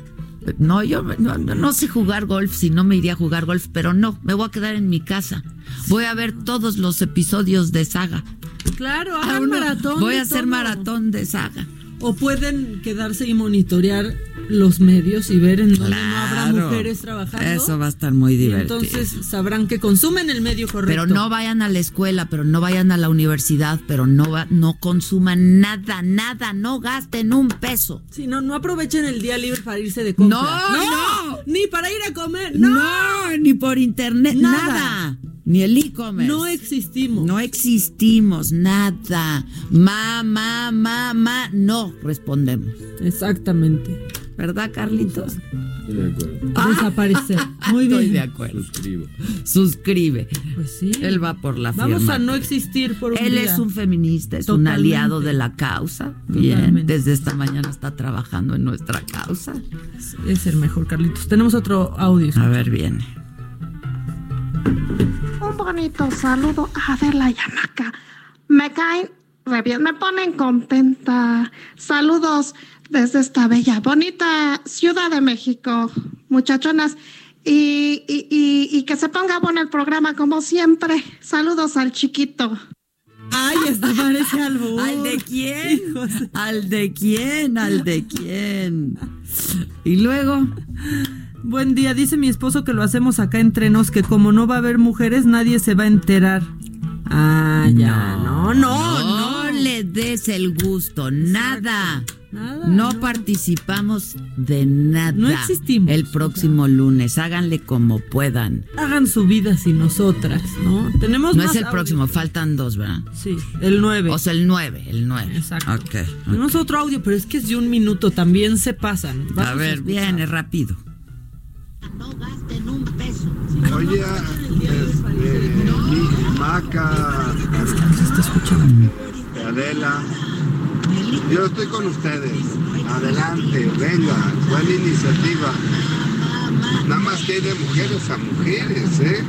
No, yo no sé jugar golf, si no me iría a jugar golf, pero no, me voy a quedar en mi casa. Voy a ver todos los episodios de saga. Claro, Ah, hagan no, maratón. Voy a hacer todo. maratón de saga. O pueden quedarse y monitorear los medios y ver en dónde no habrá Claro. mujeres trabajando. Eso va a estar muy divertido. entonces sabrán que consumen el medio correcto. Pero no vayan a la escuela, pero no vayan a la universidad, pero no va, no consuman nada, nada, no gasten un peso. Si no, no aprovechen el día libre para irse de compra. No, no. Ni para ir a comer. No. No, ni por internet, Nada. nada. Ni el e-commerce. No existimos. No existimos, nada. Ma, ma, ma, ma, no respondemos. Exactamente. ¿Verdad, Carlitos? Desaparecer. Muy Estoy bien. de acuerdo. Suscribe. Pues sí. Él va por la firma. Vamos a no existir por un Él día. es un feminista, es un aliado de la causa. Bien, Totalmente. desde esta mañana está trabajando en nuestra causa. Es el mejor, Carlitos. Tenemos otro audio. A ver, viene. Bonito saludo a Adela Yamaca. Me caen re bien, me ponen contenta. Saludos desde esta bella, bonita Ciudad de México, muchachonas. Y, y, y, y que se ponga bueno el programa como siempre. Saludos al chiquito. Ay, hasta parece algo. ¿Al de quién? ¿Al de quién? ¿Al de quién? Y luego. Buen día, dice mi esposo que lo hacemos acá entre nos, que como no va a haber mujeres, nadie se va a enterar. Ah, ya, no, no, no. No le des el gusto, nada. Nada, No, no. participamos de nada. No existimos, El próximo lunes, háganle como puedan. Hagan su vida sin nosotras, ¿no? Tenemos No más es el audio. próximo, faltan dos, ¿verdad? Sí, el 9. O sea, el 9, el 9. Exacto. Ok. Tenemos otro audio, pero es que es de un minuto, también se pasan. A ver, viene rápido. Oye, este, mi Maca, Se está escuchando. Adela, yo estoy con ustedes. Adelante, venga, buena iniciativa. Nada más que hay de mujeres a mujeres, ¿eh?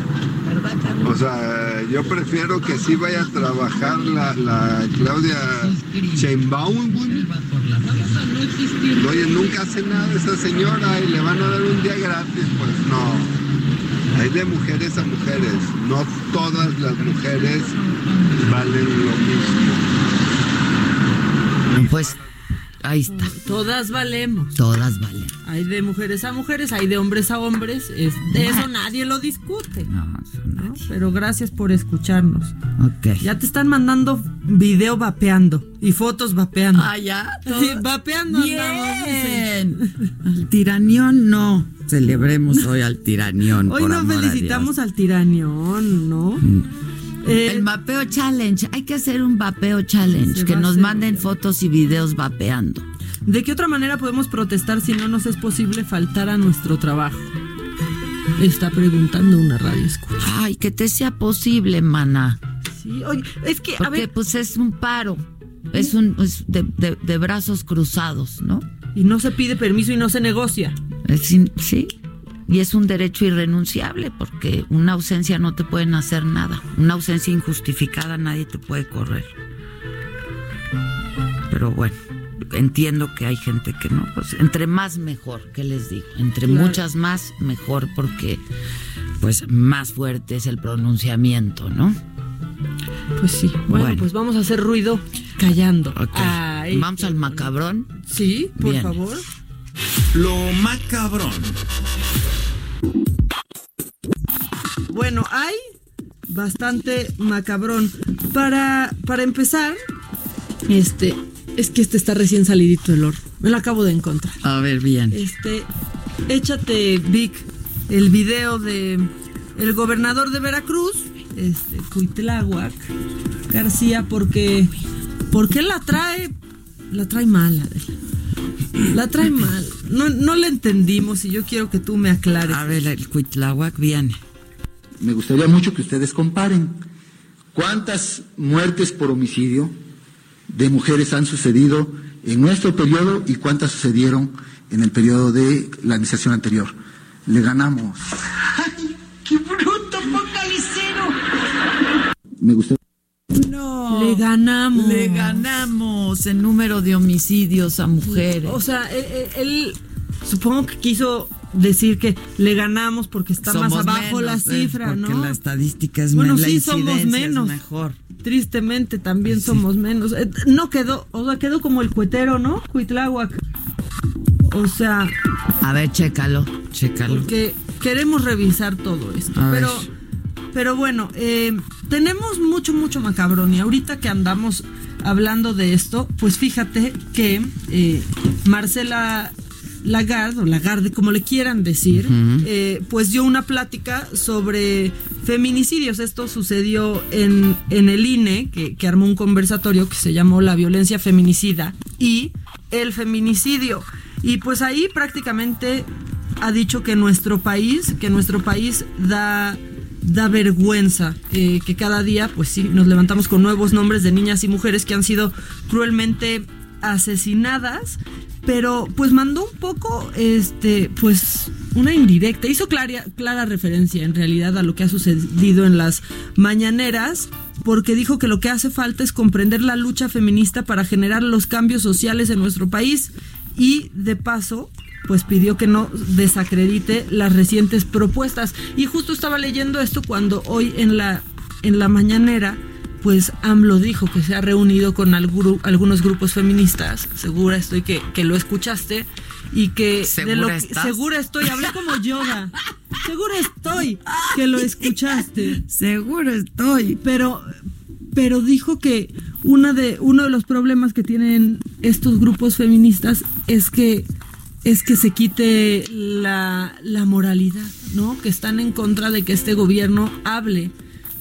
O sea, yo prefiero que sí vaya a trabajar la, la Claudia Sheinbaum. Oye, nunca hace nada esa señora y le van a dar un día gratis, pues no. Hay de mujeres a mujeres, no todas las mujeres valen lo mismo. Pues ahí está. Todas valemos. Todas valen. Hay de mujeres a mujeres, hay de hombres a hombres. es- de eso nadie lo discute. No, eso ¿no? Pero gracias por escucharnos. Ok. Ya te están mandando video vapeando y fotos vapeando. Ah, ya. Sí, vapeando andamos, Bien. Al tiranión no. Celebremos hoy al tiranión. Hoy por nos amor a felicitamos Dios. al tiranión, ¿no? Eh, El vapeo challenge. Hay que hacer un vapeo challenge. Que a nos manden fotos y videos vapeando. ¿De qué otra manera podemos protestar si no nos es posible faltar a nuestro trabajo? Está preguntando una radio escucha. Ay, que te sea posible, mana. Sí, oye, es que, a Porque ver, pues es un paro. Es un es de, de- de brazos cruzados, ¿no? y no se pide permiso y no se negocia. Es in- sí. Y es un derecho irrenunciable porque una ausencia no te pueden hacer nada. Una ausencia injustificada nadie te puede correr. Pero bueno, entiendo que hay gente que no. Pues entre más mejor, ¿qué les digo? Entre Claro. muchas más mejor porque pues más fuerte es el pronunciamiento, ¿no? Pues sí. Bueno, Bueno. pues vamos a hacer ruido callando. Ok. Ay, Vamos al macabrón. Sí, por Bien. favor. Lo macabrón. Bueno, hay bastante macabrón. Para, para empezar, este, es que este está recién salidito del horno. Me lo acabo de encontrar. A ver, bien. Este, échate, Vic, el video de el gobernador de Veracruz, este, Cuitláhuac García, porque, porque la trae, la trae mal, Adela. La trae mal. No, no la entendimos y yo quiero que tú me aclares. A ver, el Cuitláhuac viene. Me gustaría mucho que ustedes comparen cuántas muertes por homicidio de mujeres han sucedido en nuestro periodo y cuántas sucedieron en el periodo de la administración anterior. Le ganamos. ¡Ay, qué bruto, focalicero! Me gustó. No. Le ganamos. Le ganamos en número de homicidios a mujeres. O sea, él, él- él supongo que quiso decir que le ganamos porque está más abajo la menos, eh, cifra, porque ¿no? la estadística es bueno, sí somos es menos. mejor. Tristemente también somos menos. Eh, No quedó, o sea, quedó como el cuetero, ¿no? Cuitláhuac. O sea, A ver, chécalo, chécalo. porque queremos revisar todo esto. A ver. pero, pero bueno, eh, tenemos mucho, mucho macabrón. Y ahorita que andamos hablando de esto, pues fíjate que eh, Marcela Lagarde, o Lagarde, como le quieran decir, eh, pues dio una plática sobre feminicidios. Esto sucedió en, en el INE, que, que armó un conversatorio que se llamó La violencia feminicida y el feminicidio. Y pues ahí prácticamente ha dicho que nuestro país, que nuestro país da da vergüenza eh, que cada día, pues sí, nos levantamos con nuevos nombres de niñas y mujeres que han sido cruelmente asesinadas, pero pues mandó un poco, este, pues una indirecta, hizo clara, clara referencia en realidad a lo que ha sucedido en las mañaneras, porque dijo que lo que hace falta es comprender la lucha feminista para generar los cambios sociales en nuestro país y de paso pues pidió que no desacredite las recientes propuestas. Y justo estaba leyendo esto cuando hoy en la, en la mañanera, pues AMLO dijo que se ha reunido con algu- algunos grupos feministas. Segura estoy que, que lo escuchaste. Y que ¿Segura de lo que- estás? segura estoy, hablé como Yoda. Segura estoy que lo escuchaste. Seguro estoy. Pero, pero dijo que una de, uno de los problemas que tienen estos grupos feministas es que es que se quite la, la moralidad, ¿no? Que están en contra de que este gobierno hable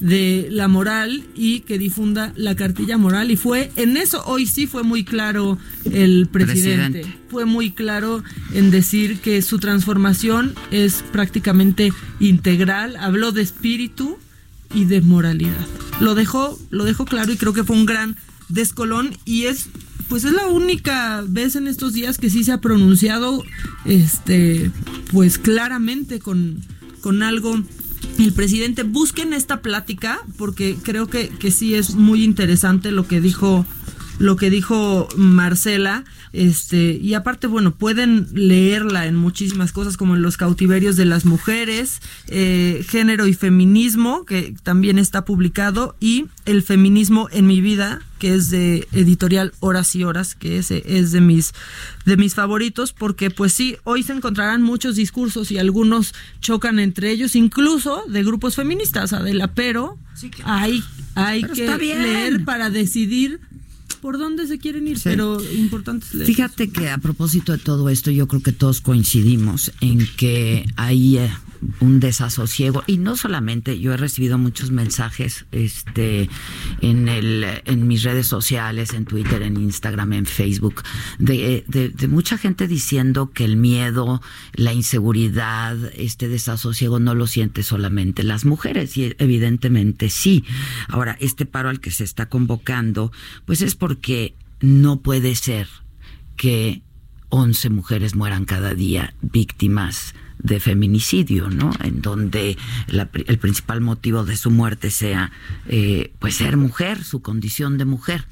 de la moral y que difunda la cartilla moral. Y fue, en eso hoy sí fue muy claro el presidente. Presidente. Fue muy claro en decir que su transformación es prácticamente integral. Habló de espíritu y de moralidad. Lo dejó, lo dejó claro y creo que fue un gran descolón y es pues es la única vez en estos días que sí se ha pronunciado este pues claramente con, con algo el presidente busquen esta plática porque creo que, que sí es muy interesante lo que dijo lo que dijo Marcela este y aparte bueno pueden leerla en muchísimas cosas como en los cautiverios de las mujeres eh, género y feminismo que también está publicado y el feminismo en mi vida que es de editorial horas y horas que ese es de mis de mis favoritos porque pues sí hoy se encontrarán muchos discursos y algunos chocan entre ellos incluso de grupos feministas Adela pero hay hay Pero que leer para decidir por dónde se quieren ir, Sí. pero importante es leer. Fíjate que a propósito de todo esto, yo creo que todos coincidimos en que hay un desasosiego y no solamente yo he recibido muchos mensajes este en el en mis redes sociales, en Twitter, en Instagram, en Facebook de, de, de mucha gente diciendo que el miedo, la inseguridad, este desasosiego no lo siente solamente las mujeres y evidentemente sí. Ahora, este paro al que se está convocando, pues es porque no puede ser que 11 mujeres mueran cada día víctimas de feminicidio, ¿no? En donde la el principal motivo de su muerte sea, eh, pues, ser mujer, su condición de mujer.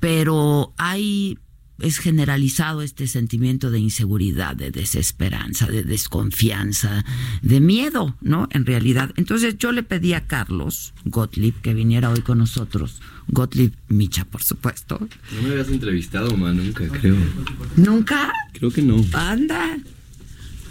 Pero hay es generalizado este sentimiento de inseguridad, de desesperanza, de desconfianza, de miedo, ¿no? En realidad. Entonces yo le pedí a Carlos Gottlieb que viniera hoy con nosotros. Gottlieb Micha, por supuesto. No me habías entrevistado, ma, nunca, creo. ¿Nunca? Creo que no. Anda.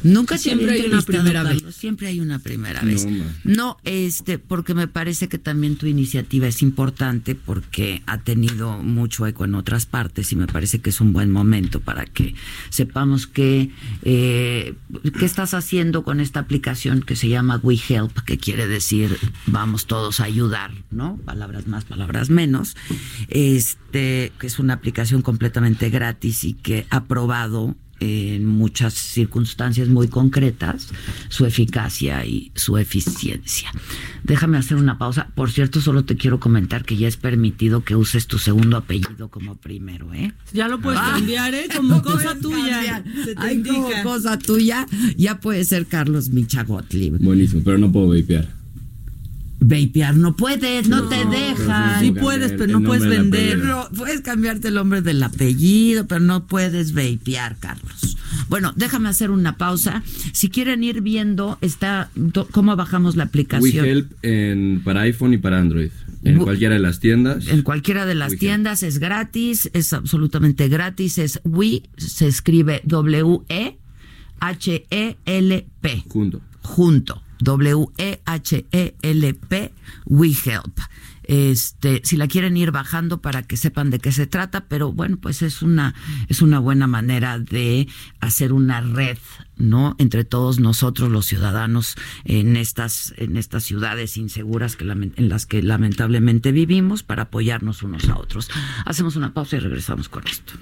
Nunca te Siempre hay una primera vez. Siempre hay una primera vez. No, este, porque me parece que también tu iniciativa es importante porque ha tenido mucho eco en otras partes y me parece que es un buen momento para que sepamos que eh, qué estás haciendo con esta aplicación que se llama We Help, que quiere decir vamos todos a ayudar, ¿no? Palabras más, palabras menos. Este, que es una aplicación completamente gratis y que ha probado en muchas circunstancias muy concretas su eficacia y su eficiencia. Déjame hacer una pausa. Por cierto, solo te quiero comentar que ya es permitido que uses tu segundo apellido como primero, ¿eh? Ya lo puedes Ah. cambiar, ¿eh? Como cosa tuya. Se te Ay, como cosa tuya, ya puede ser Carlos Micha Gottlieb. Buenísimo, pero no puedo vapear. Vapear no puedes, no, te dejan. Sí puedes, pero no puedes nombre del vender. apellido. No, puedes cambiarte el nombre del apellido, pero no puedes vapear, Carlos. Bueno, déjame hacer una pausa. Si quieren ir viendo, está cómo bajamos la aplicación. WeHelp en, para iPhone y para Android. En We- cualquiera de las tiendas. En cualquiera de las tiendas es gratis, es absolutamente gratis. Es We, se escribe W-E-H-E-L-P. Junto. Junto. W-E-H-E-L-P. WeHelp. Este, si la quieren ir bajando para que sepan de qué se trata, pero bueno, pues es una, es una buena manera de hacer una red, ¿no? Entre todos nosotros, los ciudadanos, en estas, en estas ciudades inseguras que en las que lamentablemente vivimos, para apoyarnos unos a otros. Hacemos una pausa y regresamos con esto.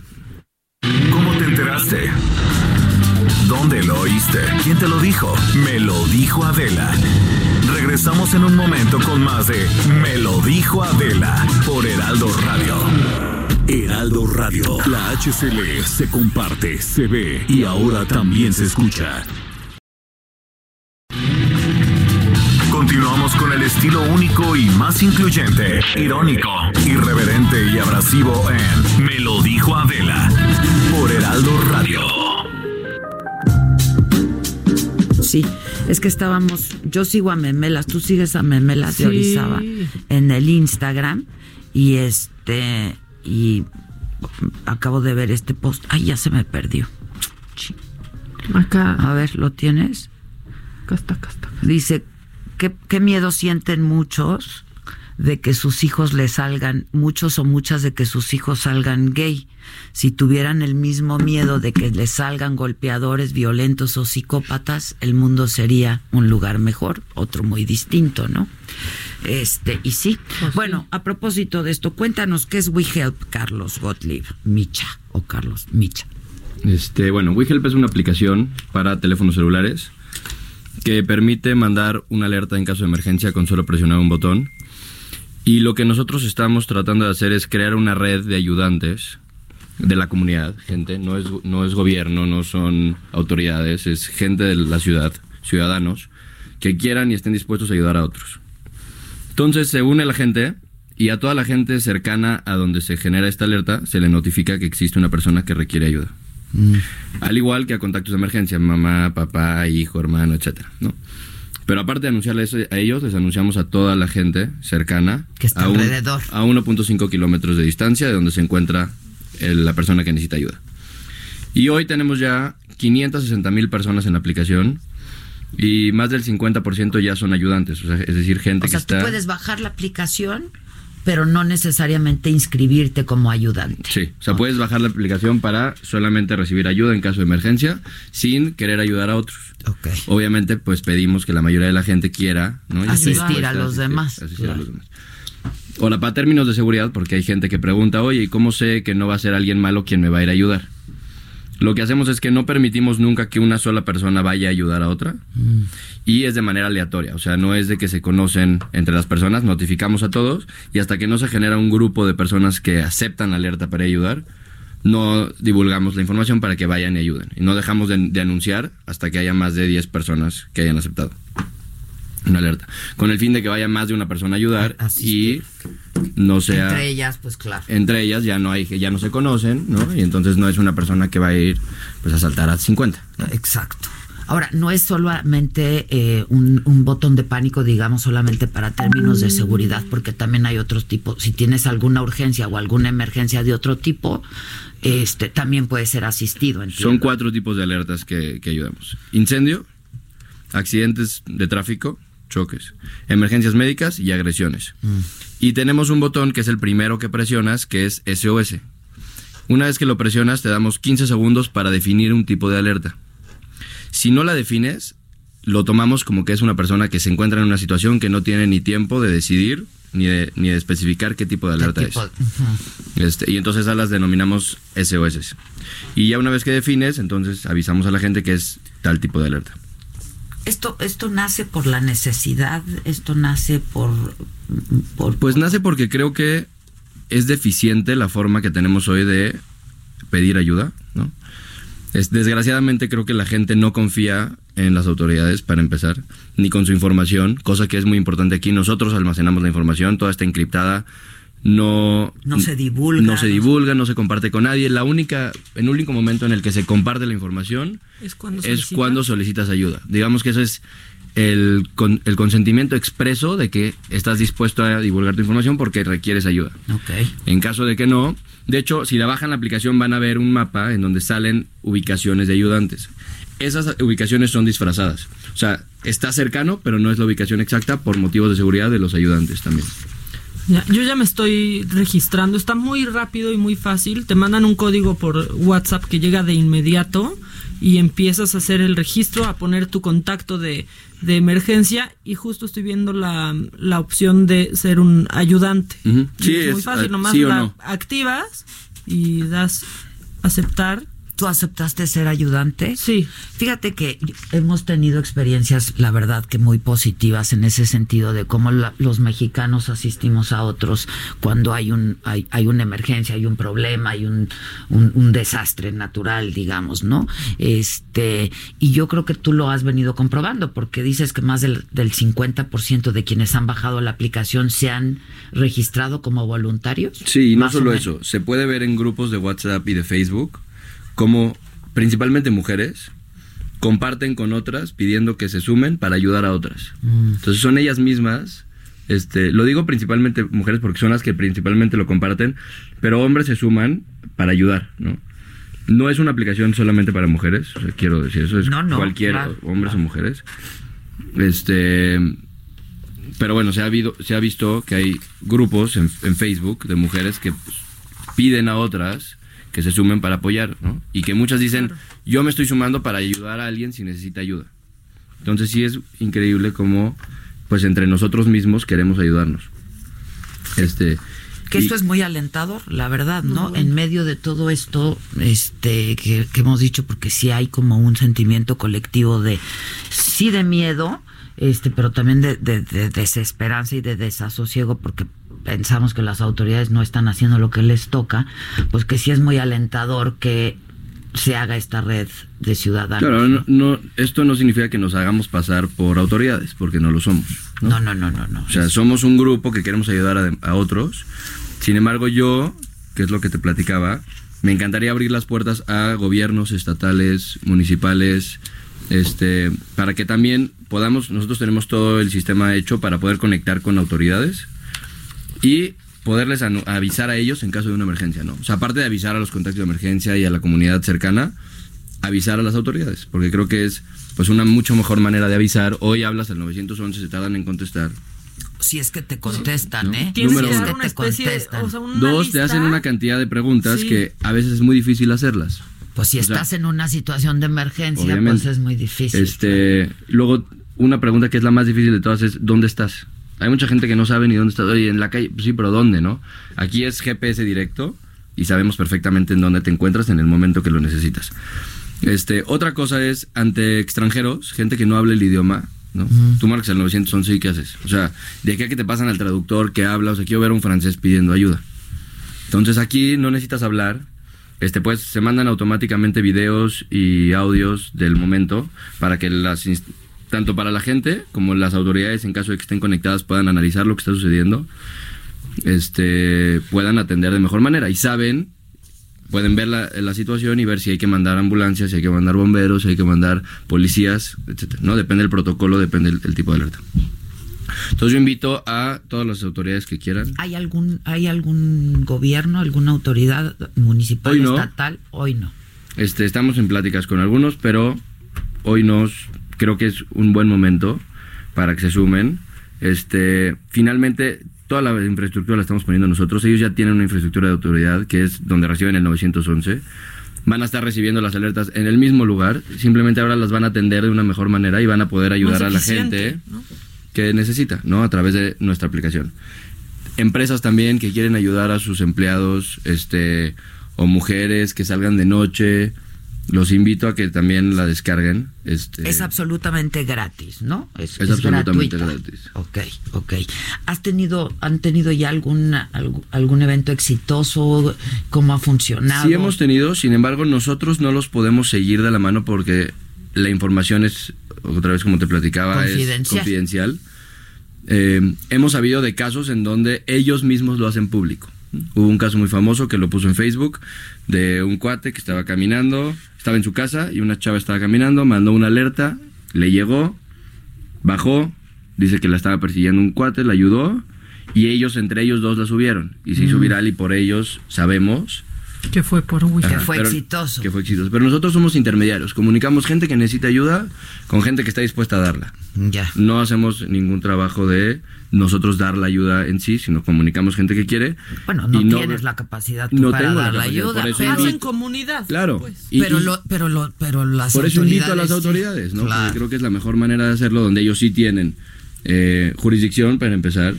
¿Cómo te enteraste? ¿Dónde lo oíste? ¿Quién te lo dijo? Me lo dijo Adela. Regresamos en un momento con más de Me lo dijo Adela por Heraldo Radio. Heraldo Radio. La HCL se comparte, se ve y ahora también se escucha. Continuamos con el estilo único y más incluyente, irónico, irreverente y abrasivo en Me lo dijo Adela por Heraldo Radio. Sí, es que estábamos, yo sigo a Memelas, tú sigues a Memelas de Sí. Orizaba en el Instagram y este y acabo de ver este post, ay ya se me perdió. Acá. A ver, ¿lo tienes? Acá está, acá está. Dice, ¿qué, qué miedo sienten muchos de que sus hijos les salgan, muchos o muchas de que sus hijos salgan gay? Si tuvieran el mismo miedo de que les salgan golpeadores, violentos o psicópatas, el mundo sería un lugar mejor, otro muy distinto, ¿no? Este, y sí. bueno, a propósito de esto, cuéntanos qué es WeHelp, Carlos Gottlieb, Micha, o Carlos Micha. Este, bueno, WeHelp es una aplicación para teléfonos celulares que permite mandar una alerta en caso de emergencia con solo presionar un botón. Y lo que nosotros estamos tratando de hacer es crear una red de ayudantes de la comunidad, gente, no es, no es gobierno, no son autoridades, es gente de la ciudad, ciudadanos, que quieran y estén dispuestos a ayudar a otros. Entonces se une la gente y a toda la gente cercana a donde se genera esta alerta se le notifica que existe una persona que requiere ayuda. Al igual que a contactos de emergencia, mamá, papá, hijo, hermano, etcétera, ¿no? Pero aparte de anunciarles a ellos, les anunciamos a toda la gente cercana. Que está a un- alrededor. A 1.5 kilómetros de distancia de donde se encuentra el- la persona que necesita ayuda. Y hoy tenemos ya 560 mil personas en la aplicación y más del 50% ya son ayudantes, o sea, es decir, gente O sea, que tú está... puedes bajar la aplicación, pero no necesariamente inscribirte como ayudante. Sí, o sea, puedes bajar la aplicación para solamente recibir ayuda en caso de emergencia sin querer ayudar a otros. Obviamente, pues pedimos que la mayoría de la gente quiera Asistir a los asistir- demás, asistir a los demás. Ahora, para términos de seguridad, porque hay gente que pregunta, oye, ¿y cómo sé que no va a ser alguien malo quien me va a ir a ayudar? Lo que hacemos es que no permitimos nunca que una sola persona vaya a ayudar a otra. Y es de manera aleatoria, o sea, no es de que se conocen entre las personas, notificamos a todos y hasta que no se genera un grupo de personas que aceptan la alerta para ayudar, no divulgamos la información para que vayan y ayuden. Y no dejamos de, de anunciar hasta que haya más de 10 personas que hayan aceptado una alerta, con el fin de que vaya más de una persona a ayudar y no sea Entre ellas, pues claro. entre ellas ya no hay ya no se conocen, ¿no? Y entonces no es una persona que va a ir pues a saltar a 50. Exacto. Ahora, no es solamente eh, un, un botón de pánico, digamos, solamente para términos de seguridad, porque también hay otros tipos. Si tienes alguna urgencia o alguna emergencia de otro tipo, este también puede ser asistido. entiendo. Son cuatro tipos de alertas que, que ayudamos. Incendio, accidentes de tráfico, choques, emergencias médicas y agresiones. Y tenemos un botón que es el primero que presionas, que es SOS. Una vez que lo presionas, te damos 15 segundos para definir un tipo de alerta. Si no la defines, lo tomamos como que es una persona que se encuentra en una situación que no tiene ni tiempo de decidir ni de, ni de especificar qué tipo de alerta es. Este, y entonces a las denominamos SOS. Y ya una vez que defines, entonces avisamos a la gente que es tal tipo de alerta. Esto, esto nace por la necesidad, esto nace por, Pues nace porque creo que es deficiente la forma que tenemos hoy de pedir ayuda, ¿no? Es, desgraciadamente creo que la gente no confía en las autoridades para empezar, ni con su información, cosa que es muy importante aquí. Nosotros almacenamos la información, toda está encriptada, no, no se divulga. No se divulga, no se comparte con nadie. La única, el único momento en el que se comparte la información es cuando, es solicitas? cuando solicitas ayuda. Digamos que eso es el, con- el consentimiento expreso de que estás dispuesto a divulgar tu información porque requieres ayuda. En caso de que no, de hecho, si la bajan la aplicación van a ver un mapa en donde salen ubicaciones de ayudantes. Esas ubicaciones son disfrazadas. O sea, está cercano, pero no es la ubicación exacta por motivos de seguridad de los ayudantes también. Ya, yo ya me estoy registrando, está muy rápido y muy fácil. Te mandan un código por WhatsApp que llega de inmediato y empiezas a hacer el registro, a poner tu contacto de, de emergencia y justo estoy viendo la, la opción de ser un ayudante. Sí, es muy es, fácil, ah, nomás sí la no. activas y das aceptar. ¿Tú aceptaste ser ayudante? Sí. Fíjate que hemos tenido experiencias, la verdad, que muy positivas en ese sentido de cómo la- los mexicanos asistimos a otros cuando hay un hay, hay una emergencia, hay un problema, hay un, un, un desastre natural, digamos, ¿no? Este y yo creo que tú lo has venido comprobando porque dices que más del, del 50% de quienes han bajado la aplicación se han registrado como voluntarios. Sí, y no solo eso. Se puede ver en grupos de WhatsApp y de Facebook como principalmente mujeres comparten con otras pidiendo que se sumen para ayudar a otras. Mm. Entonces son ellas mismas, este, lo digo principalmente mujeres porque son las que principalmente lo comparten, pero hombres se suman para ayudar, ¿no? No es una aplicación solamente para mujeres, o sea, quiero decir eso, es No, no, cualquier claro, hombres o mujeres. Este, pero bueno, se ha, habido, se ha visto que hay grupos en, en Facebook de mujeres que pues, piden a otras que se sumen para apoyar, ¿no? Y que muchas dicen, yo me estoy sumando para ayudar a alguien si necesita ayuda. Entonces sí es increíble cómo, pues entre nosotros mismos queremos ayudarnos. Este, Que y- esto es muy alentador, la verdad, ¿no? En medio de todo esto, este, que, que hemos dicho, porque sí hay como un sentimiento colectivo de, sí de miedo, este, pero también de, de- de desesperanza y de desasosiego, porque pensamos que las autoridades no están haciendo lo que les toca, pues que sí es muy alentador que se haga esta red de ciudadanos. Claro, no, no- esto no significa que nos hagamos pasar por autoridades, porque no lo somos. No, no, no, no, no. O sea, somos un grupo que queremos ayudar a, a otros. Sin embargo, yo, que es lo que te platicaba, me encantaría abrir las puertas a gobiernos estatales, municipales, este, para que también podamos, nosotros tenemos todo el sistema hecho para poder conectar con autoridades y poderles avisar a ellos en caso de una emergencia, ¿no? O sea, aparte de avisar a los contactos de emergencia y a la comunidad cercana, avisar a las autoridades, porque creo que es pues una mucho mejor manera de avisar. Hoy hablas al 911, se tardan en contestar. Si es que te contestan, ¿eh? Tienes Número que uno. dar una te especie de, contestan. o sea, una Dos, te hacen una cantidad de preguntas Sí. que a veces es muy difícil hacerlas. Pues si O sea, estás en una situación de emergencia, obviamente. pues es muy difícil. Este, luego una pregunta que es la más difícil de todas es ¿dónde estás? Hay mucha gente que no sabe ni dónde estás. Oye, en la calle, pues sí, pero ¿dónde, no? Aquí es GPS directo y sabemos perfectamente en dónde te encuentras en el momento que lo necesitas. Este, otra cosa es ante extranjeros, gente que no habla el idioma, ¿no? Tú marcas el 911 y ¿qué haces? O sea, de aquí a que te pasan al traductor que habla, o sea, quiero ver a un francés pidiendo ayuda. Entonces aquí no necesitas hablar. Este, pues se mandan automáticamente videos y audios del momento para que las tanto para la gente como las autoridades en caso de que estén conectadas puedan analizar lo que está sucediendo, este, puedan atender de mejor manera y saben, pueden ver la, la situación y ver si hay que mandar ambulancias, si hay que mandar bomberos, si hay que mandar policías, etcétera. No depende del protocolo, depende el, el tipo de alerta. Entonces yo invito a todas las autoridades que quieran ¿Hay algún, ¿Hay algún gobierno, alguna autoridad municipal, Hoy no. estatal? Hoy no. Este, estamos en pláticas con algunos, pero hoy nos creo que es un buen momento para que se sumen. Este, finalmente toda la infraestructura la estamos poniendo nosotros. Ellos ya tienen una infraestructura de autoridad que es donde reciben el 911. Van a estar recibiendo las alertas en el mismo lugar. Simplemente ahora las van a atender de una mejor manera y van a poder ayudar a la gente que necesita, ¿no? A través de nuestra aplicación. empresas también que quieren ayudar a sus empleados, este, o mujeres que salgan de noche. Los invito a que también la descarguen. Este, Es absolutamente gratis, ¿no? Es, Es es absolutamente gratuita. gratis. Ok, ok. ¿Has tenido, han tenido ya algún, algún, evento exitoso? ¿Cómo ha funcionado? Sí hemos tenido, sin embargo, nosotros no los podemos seguir de la mano porque la información es, otra vez como te platicaba, es Confidencial. confidencial. Eh, hemos sabido de casos en donde ellos mismos lo hacen público. Hubo un caso muy famoso que lo puso en Facebook de un cuate que estaba caminando, estaba en su casa y una chava estaba caminando, mandó una alerta, le llegó, bajó, dice que la estaba persiguiendo un cuate, la ayudó y ellos entre ellos dos la subieron y se hizo Mm. viral y por ellos sabemos Que fue por Wii. Ajá, pero- Que fue exitoso. Pero nosotros somos intermediarios. Comunicamos gente que necesita ayuda con gente que está dispuesta a darla. Ya. No hacemos ningún trabajo de nosotros dar la ayuda en sí, sino comunicamos gente que quiere. Bueno, no y tienes la capacidad tú no para tengo dar la ayuda. por pero- Hacen comunidad. Claro. pues. Y- pero, y- lo, pero, lo, pero las por eso invito a las autoridades- autoridades, ¿no? Claro. Porque creo que es la mejor manera de hacerlo, donde ellos sí tienen eh, jurisdicción, para empezar,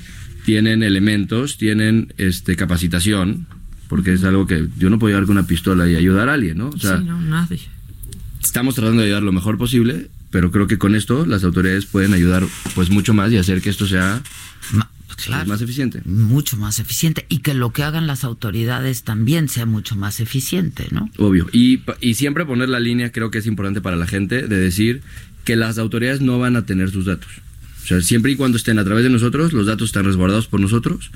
tienen elementos, tienen este capacitación, porque es algo que yo no puedo llevar con una pistola y ayudar a alguien, ¿no? O sea, sí, no, nadie. estamos tratando de ayudar lo mejor posible, pero creo que con esto las autoridades pueden ayudar pues mucho más y hacer que esto sea claro. más eficiente. Mucho más eficiente. Y que lo que hagan las autoridades también sea mucho más eficiente, ¿no? Obvio. Y, y siempre poner la línea creo que es importante para la gente de decir que las autoridades no van a tener sus datos. O sea, siempre y cuando estén a través de nosotros, los datos están resguardados por nosotros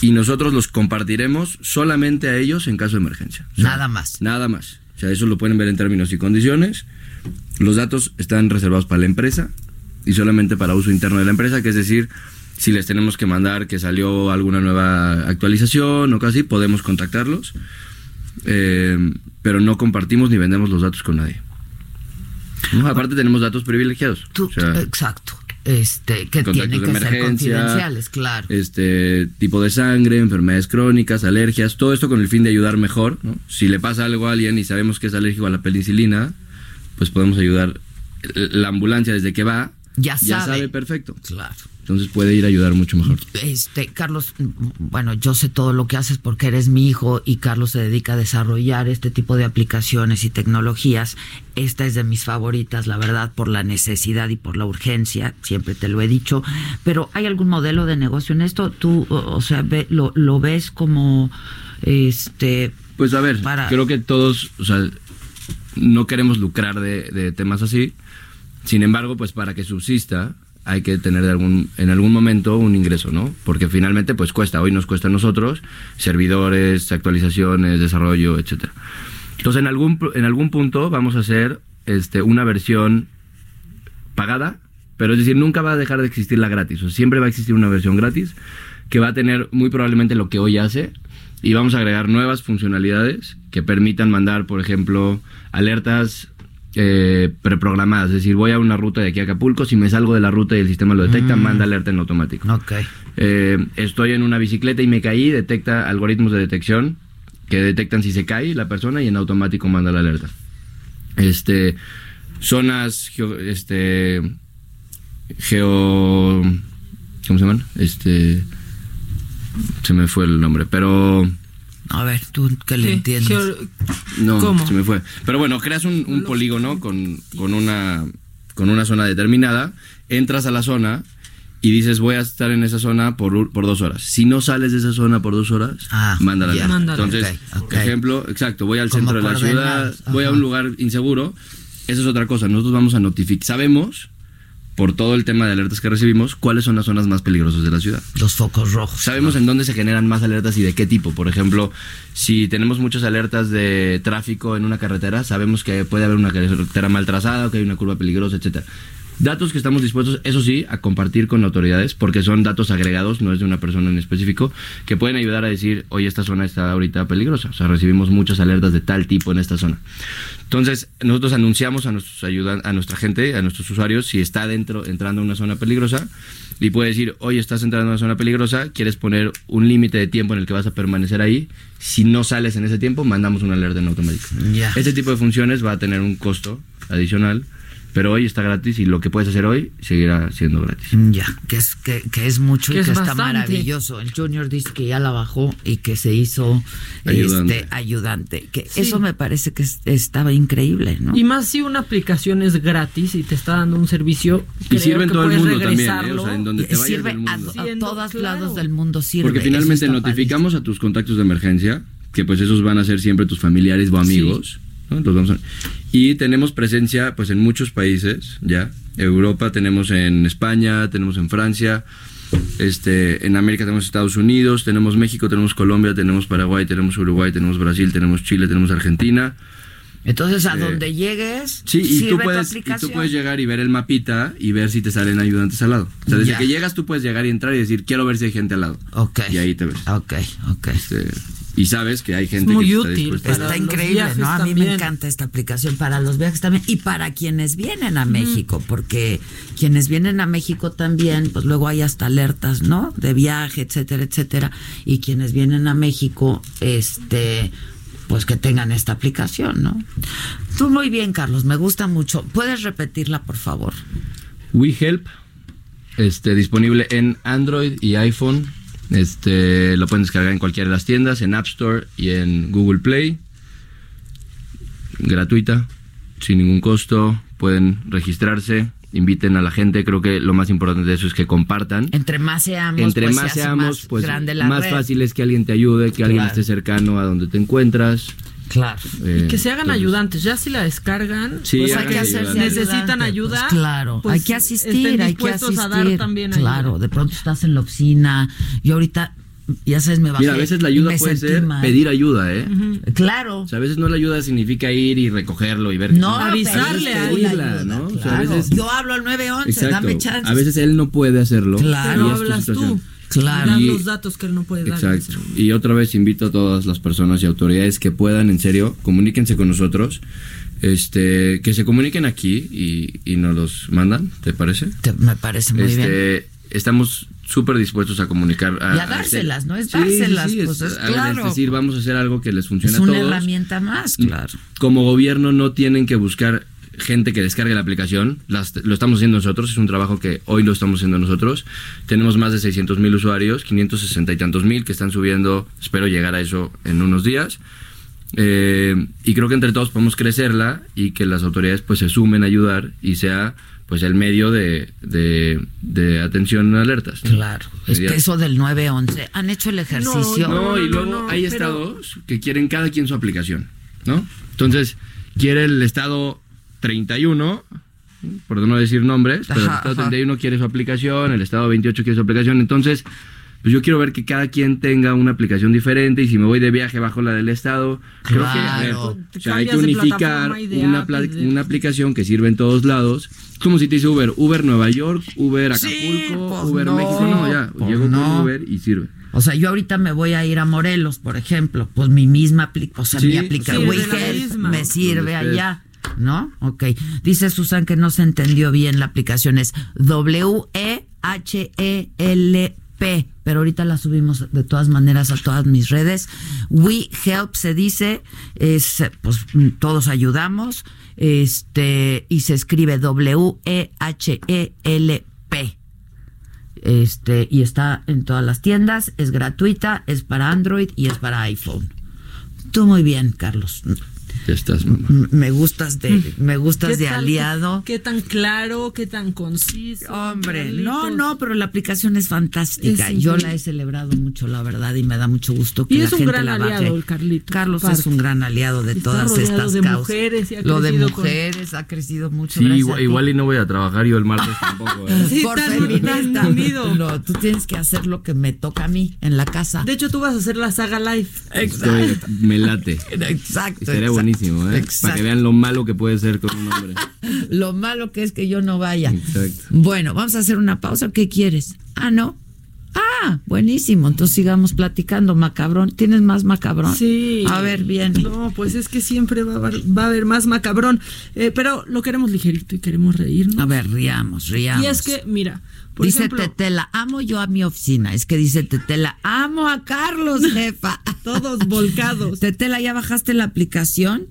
y nosotros los compartiremos solamente a ellos en caso de emergencia. O sea, Nada más. Nada más. O sea, eso lo pueden ver en términos y condiciones. Los datos están reservados para la empresa y solamente para uso interno de la empresa, que es decir, si les tenemos que mandar que salió alguna nueva actualización o casi, podemos contactarlos. Eh, pero no compartimos ni vendemos los datos con nadie. No, aparte tenemos datos privilegiados. Tú- O sea, exacto. Este, que tienen que ser confidenciales, claro. Este tipo de sangre, enfermedades crónicas, alergias, todo esto con el fin de ayudar mejor. ¿no? Si le pasa algo a alguien y sabemos que es alérgico a la penicilina, pues podemos ayudar. La ambulancia desde que va Ya sabe. perfecto. Claro. Entonces puede ir a ayudar mucho mejor. Este, Carlos, bueno, yo sé todo lo que haces porque eres mi hijo y Carlos se dedica a desarrollar este tipo de aplicaciones y tecnologías. Esta es de mis favoritas, la verdad, por la necesidad y por la urgencia, siempre te lo he dicho. Pero ¿hay algún modelo de negocio en esto? ¿Tú, o sea, ve- lo, lo ves como, este... Pues a ver, Para- creo que todos, o sea, no queremos lucrar de, de temas así. Sin embargo, pues para que subsista hay que tener de algún, en algún momento un ingreso, ¿no? Porque finalmente pues cuesta, hoy nos cuesta a nosotros, servidores, actualizaciones, desarrollo, etcétera. Entonces en algún, en algún punto vamos a hacer este, una versión pagada, pero es decir, nunca va a dejar de existir la gratis, o siempre va a existir una versión gratis que va a tener muy probablemente lo que hoy hace y vamos a agregar nuevas funcionalidades que permitan mandar, por ejemplo, alertas eh, preprogramadas, es decir, voy a una ruta de aquí a Acapulco, si me salgo de la ruta y el sistema lo detecta, Mm. manda alerta en automático. Ok. Eh, estoy en una bicicleta y me caí, detecta algoritmos de detección que detectan si se cae la persona y en automático manda la alerta. Este, zonas, geo- este, geo, ¿cómo se llaman? Este, se me fue el nombre, pero A ver, tú que le Sí, entiendes. no, ¿Cómo? se me fue. Pero bueno, creas un, un polígono con, con una con una zona determinada, entras a la zona y dices voy a estar en esa zona por, por dos horas. Si no sales de esa zona por dos horas, Ah, manda la ya. alerta. Mándala. Entonces, Ok, ok. ejemplo, exacto, voy al Como centro de la ciudad, voy a un lugar inseguro, eso es otra cosa. Nosotros vamos a notificar, sabemos por todo el tema de alertas que recibimos, cuáles son las zonas más peligrosas de la ciudad. Los focos rojos. Sabemos en dónde se generan más alertas y de qué tipo. Por ejemplo, si tenemos muchas alertas de tráfico en una carretera, sabemos que puede haber una carretera mal trazada que hay una curva peligrosa, etcétera. Datos que estamos dispuestos, eso sí, a compartir con autoridades, porque son datos agregados, no es de una persona en específico, que pueden ayudar a decir, oye, esta zona está ahorita peligrosa. O sea, recibimos muchas alertas de tal tipo en esta zona. Entonces, nosotros anunciamos a nuestros ayudan, a nuestra gente, a nuestros usuarios, si está dentro, entrando a una zona peligrosa, y puede decir, oye, estás entrando a una zona peligrosa, quieres poner un límite de tiempo en el que vas a permanecer ahí. Si no sales en ese tiempo, mandamos una alerta en automático. Ya. Este tipo de funciones va a tener un costo adicional, Pero hoy está gratis y lo que puedes hacer hoy seguirá siendo gratis. Ya, que es, que, que es mucho Que y es que está maravilloso. El Junior dice que ya la bajó y que se hizo Ayudante. este ayudante. Que Sí. eso me parece que es- estaba increíble, ¿no? Y más si una aplicación es gratis y te está dando un servicio. Y sirve en todo el mundo también, ¿eh? regresarlo. O sea, en donde te vayas sirve del a, mundo. a todos claro. lados del mundo sirve. Porque finalmente notificamos a tus contactos de emergencia, que pues esos van a ser siempre tus familiares o amigos. ¿No? Los vamos a- Y tenemos presencia pues en muchos países, ya. Europa tenemos en España, tenemos en Francia, este, en América tenemos Estados Unidos, tenemos México, tenemos Colombia, tenemos Paraguay, tenemos Uruguay, tenemos Brasil, tenemos Chile, tenemos Argentina. Entonces, a Eh, donde llegues, Sí, y tú, puedes, y tú puedes llegar y ver el mapita y ver si te salen ayudantes al lado. O sea, desde Ya. que llegas tú puedes llegar y entrar y decir, quiero ver si hay gente al lado. Ok. Y ahí te ves. Ok, ok. Este, y sabes que hay gente muy que está útil dispuesta. Está los increíble, ¿no? A mí me encanta esta aplicación para los viajes también y para quienes vienen a México, porque quienes vienen a México también, pues luego hay hasta alertas, ¿no? De viaje, etcétera, etcétera. Y quienes vienen a México, este, pues que tengan esta aplicación, ¿no? Tú muy bien, Carlos, me gusta mucho. ¿Puedes repetirla, por favor? WeHelp, este, disponible en Android y iPhone. Este, lo pueden descargar en cualquiera de las tiendas, en App Store y en Google Play. Gratuita, sin ningún costo. Pueden registrarse, inviten a la gente. Creo que lo más importante de eso es que compartan. Entre más seamos, Entre pues, más seamos, más pues grande la más red. fácil es que alguien te ayude, que alguien esté cercano a donde te encuentras. Claro. Eh, Que se hagan entonces- ayudarles. Ya si la descargan, Sí, pues hay que ayudantes. necesitan ayudante, ayuda. pues claro, pues hay que asistir, hay que dispuestos asistir. a dar también ayuda. claro, de pronto estás en la oficina. Yo ahorita, ya sabes, me bajé. Mira, a veces la y ayuda puede ser mal. pedir ayuda, ¿eh? Claro. O sea, a veces no la ayuda significa ir y recogerlo y ver. No, Avisarle a ayuda, ¿no? O sea, claro. a veces- Yo hablo al 911, Exacto. dame chance. A veces él no puede hacerlo. Claro. y hablas tú. Claro. Dan Y- los datos que él no puede dar. Exacto. Y otra vez invito a todas las personas y autoridades que puedan, en serio, comuníquense con nosotros. Este, que se comuniquen aquí y, y nos los mandan, ¿te parece? Te- me parece muy bien. este, Estamos súper dispuestos a comunicar. Y a dárselas, ¿no? Es Sí, sí, dárselas, sí, pues, es a- claro. Es decir, vamos a hacer algo que les funcione Es a una todos. herramienta más, claro. Como gobierno no tienen que buscar gente que descargue la aplicación, las- lo estamos haciendo nosotros, es un trabajo que hoy lo estamos haciendo nosotros. Tenemos más de 600 mil usuarios, 560 y tantos mil que están subiendo, espero llegar a eso en unos días. Eh, y creo que entre todos podemos crecerla y que las autoridades pues se sumen a ayudar y sea pues el medio de, de, de atención a alertas. Claro. Es que eso del 911, ¿han hecho el ejercicio? no, y luego hay estados que quieren cada quien su aplicación, ¿no? Entonces, quiere el estado 31, por no decir nombres, pero el estado ajá. 31 quiere su aplicación, el estado 28 quiere su aplicación, entonces, pues yo quiero ver que cada quien tenga una aplicación diferente y si me voy de viaje bajo la del estado, creo que, a ver, Claro. o sea, hay que unificar una, una aplicación que sirve en todos lados. Es como si te dice Uber, Uber Nueva York, Uber Acapulco, pues Uber no, México, no, ya, pues llego no. con Uber y sirve. O sea, yo ahorita me voy a ir a Morelos, por ejemplo. Pues mi misma aplicación, o sea, Sí, mi aplicación sí, me sirve allá. ¿No? Ok. Dice Susan que no se entendió bien la aplicación. Es W-E-H-E-L-P. Pero ahorita la subimos de todas maneras a todas mis redes. We Help se dice, es, pues todos ayudamos. Este, y se escribe W-E-H-E-L-P este y está en todas las tiendas, es gratuita, es para Android y es para iPhone. Tú muy bien, Carlos. Ya estás, mamá. Me gustas de me gustas ¿Qué de aliado. Qué tan claro, qué tan conciso. Hombre, no, no, pero la aplicación es fantástica. Es Yo la he celebrado mucho, la verdad, y me da mucho gusto que Y la es un gente gran la baje. aliado el Carlitos. Carlos aparte. es un gran aliado de Está todas estas de causas. mujeres y ha Lo de con- mujeres ha crecido mucho. Sí, igual, igual y no voy a trabajar yo el martes tampoco. ¿eh? Sí, Por feminista. No, tú tienes que hacer lo que me toca a mí en la casa. De hecho, tú vas a hacer la saga live. Estoy- me late. Exacto. Estaría exacto. Buenísimo, ¿eh? Exacto. Para que vean lo malo que puede ser con un hombre. Lo malo que es que yo no vaya. Exacto. Bueno, vamos a hacer una pausa. ¿Qué quieres? Ah, no. Ah, buenísimo. Entonces sigamos platicando, macabrón. ¿Tienes más macabrón? Sí. A ver, bien. No, pues es que siempre va a haber, va a haber más macabrón. Eh, pero lo queremos ligerito y queremos reírnos. A ver, riamos, riamos. Y es que, mira, por dice ejemplo, Tetela, amo yo a mi oficina. Es que dice Tetela, amo a Carlos, jefa. todos volcados. Tetela, ¿ya bajaste la aplicación?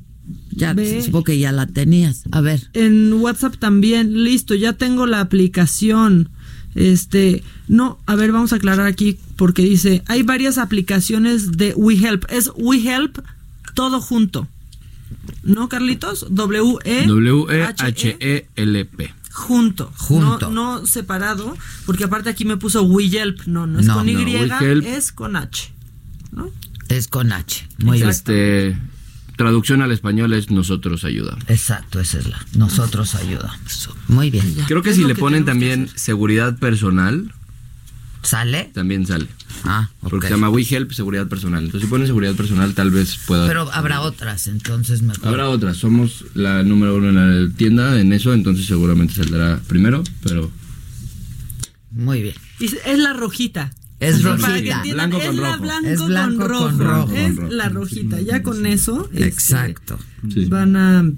Ya, Ve. supongo que ya la tenías. A ver. En WhatsApp también, listo, ya tengo la aplicación. Este, no, a ver, vamos a aclarar aquí porque dice, hay varias aplicaciones de WeHelp. Es WeHelp todo junto. ¿No, Carlitos? W E W-E-H-E-L-P. junto, Junto. No, no separado, porque aparte aquí me puso WeHelp, no, no es No, con Y, no, es con H. Es con H. Muy bien. Este, traducción al español es nosotros ayudamos. Exacto, esa es la. Nosotros ayudamos. Muy bien. Creo que si le ponen también seguridad personal. ¿Sale? También sale. Ah, Porque se llama WeHelp seguridad personal. Entonces si ponen seguridad personal tal vez pueda... Pero habrá otras, entonces mejor. Habrá otras. Somos la número uno en la tienda en eso, entonces seguramente saldrá primero, pero... Muy bien. Y es la rojita. Es Para rojita. que entiendan, Blanco es con la rojo. blanco, Es blanco con, rojo. con rojo. Es la rojita. Ya con eso este, Exacto. van a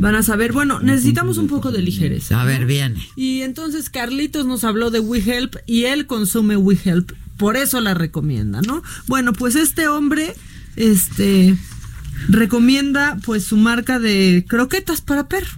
van a saber. Bueno, necesitamos un poco de ligereza. A ver, viene. Y entonces Carlitos nos habló de WeHelp y él consume WeHelp. Por eso la recomienda, ¿no? Bueno, pues este hombre, este, recomienda pues su marca de croquetas para perro.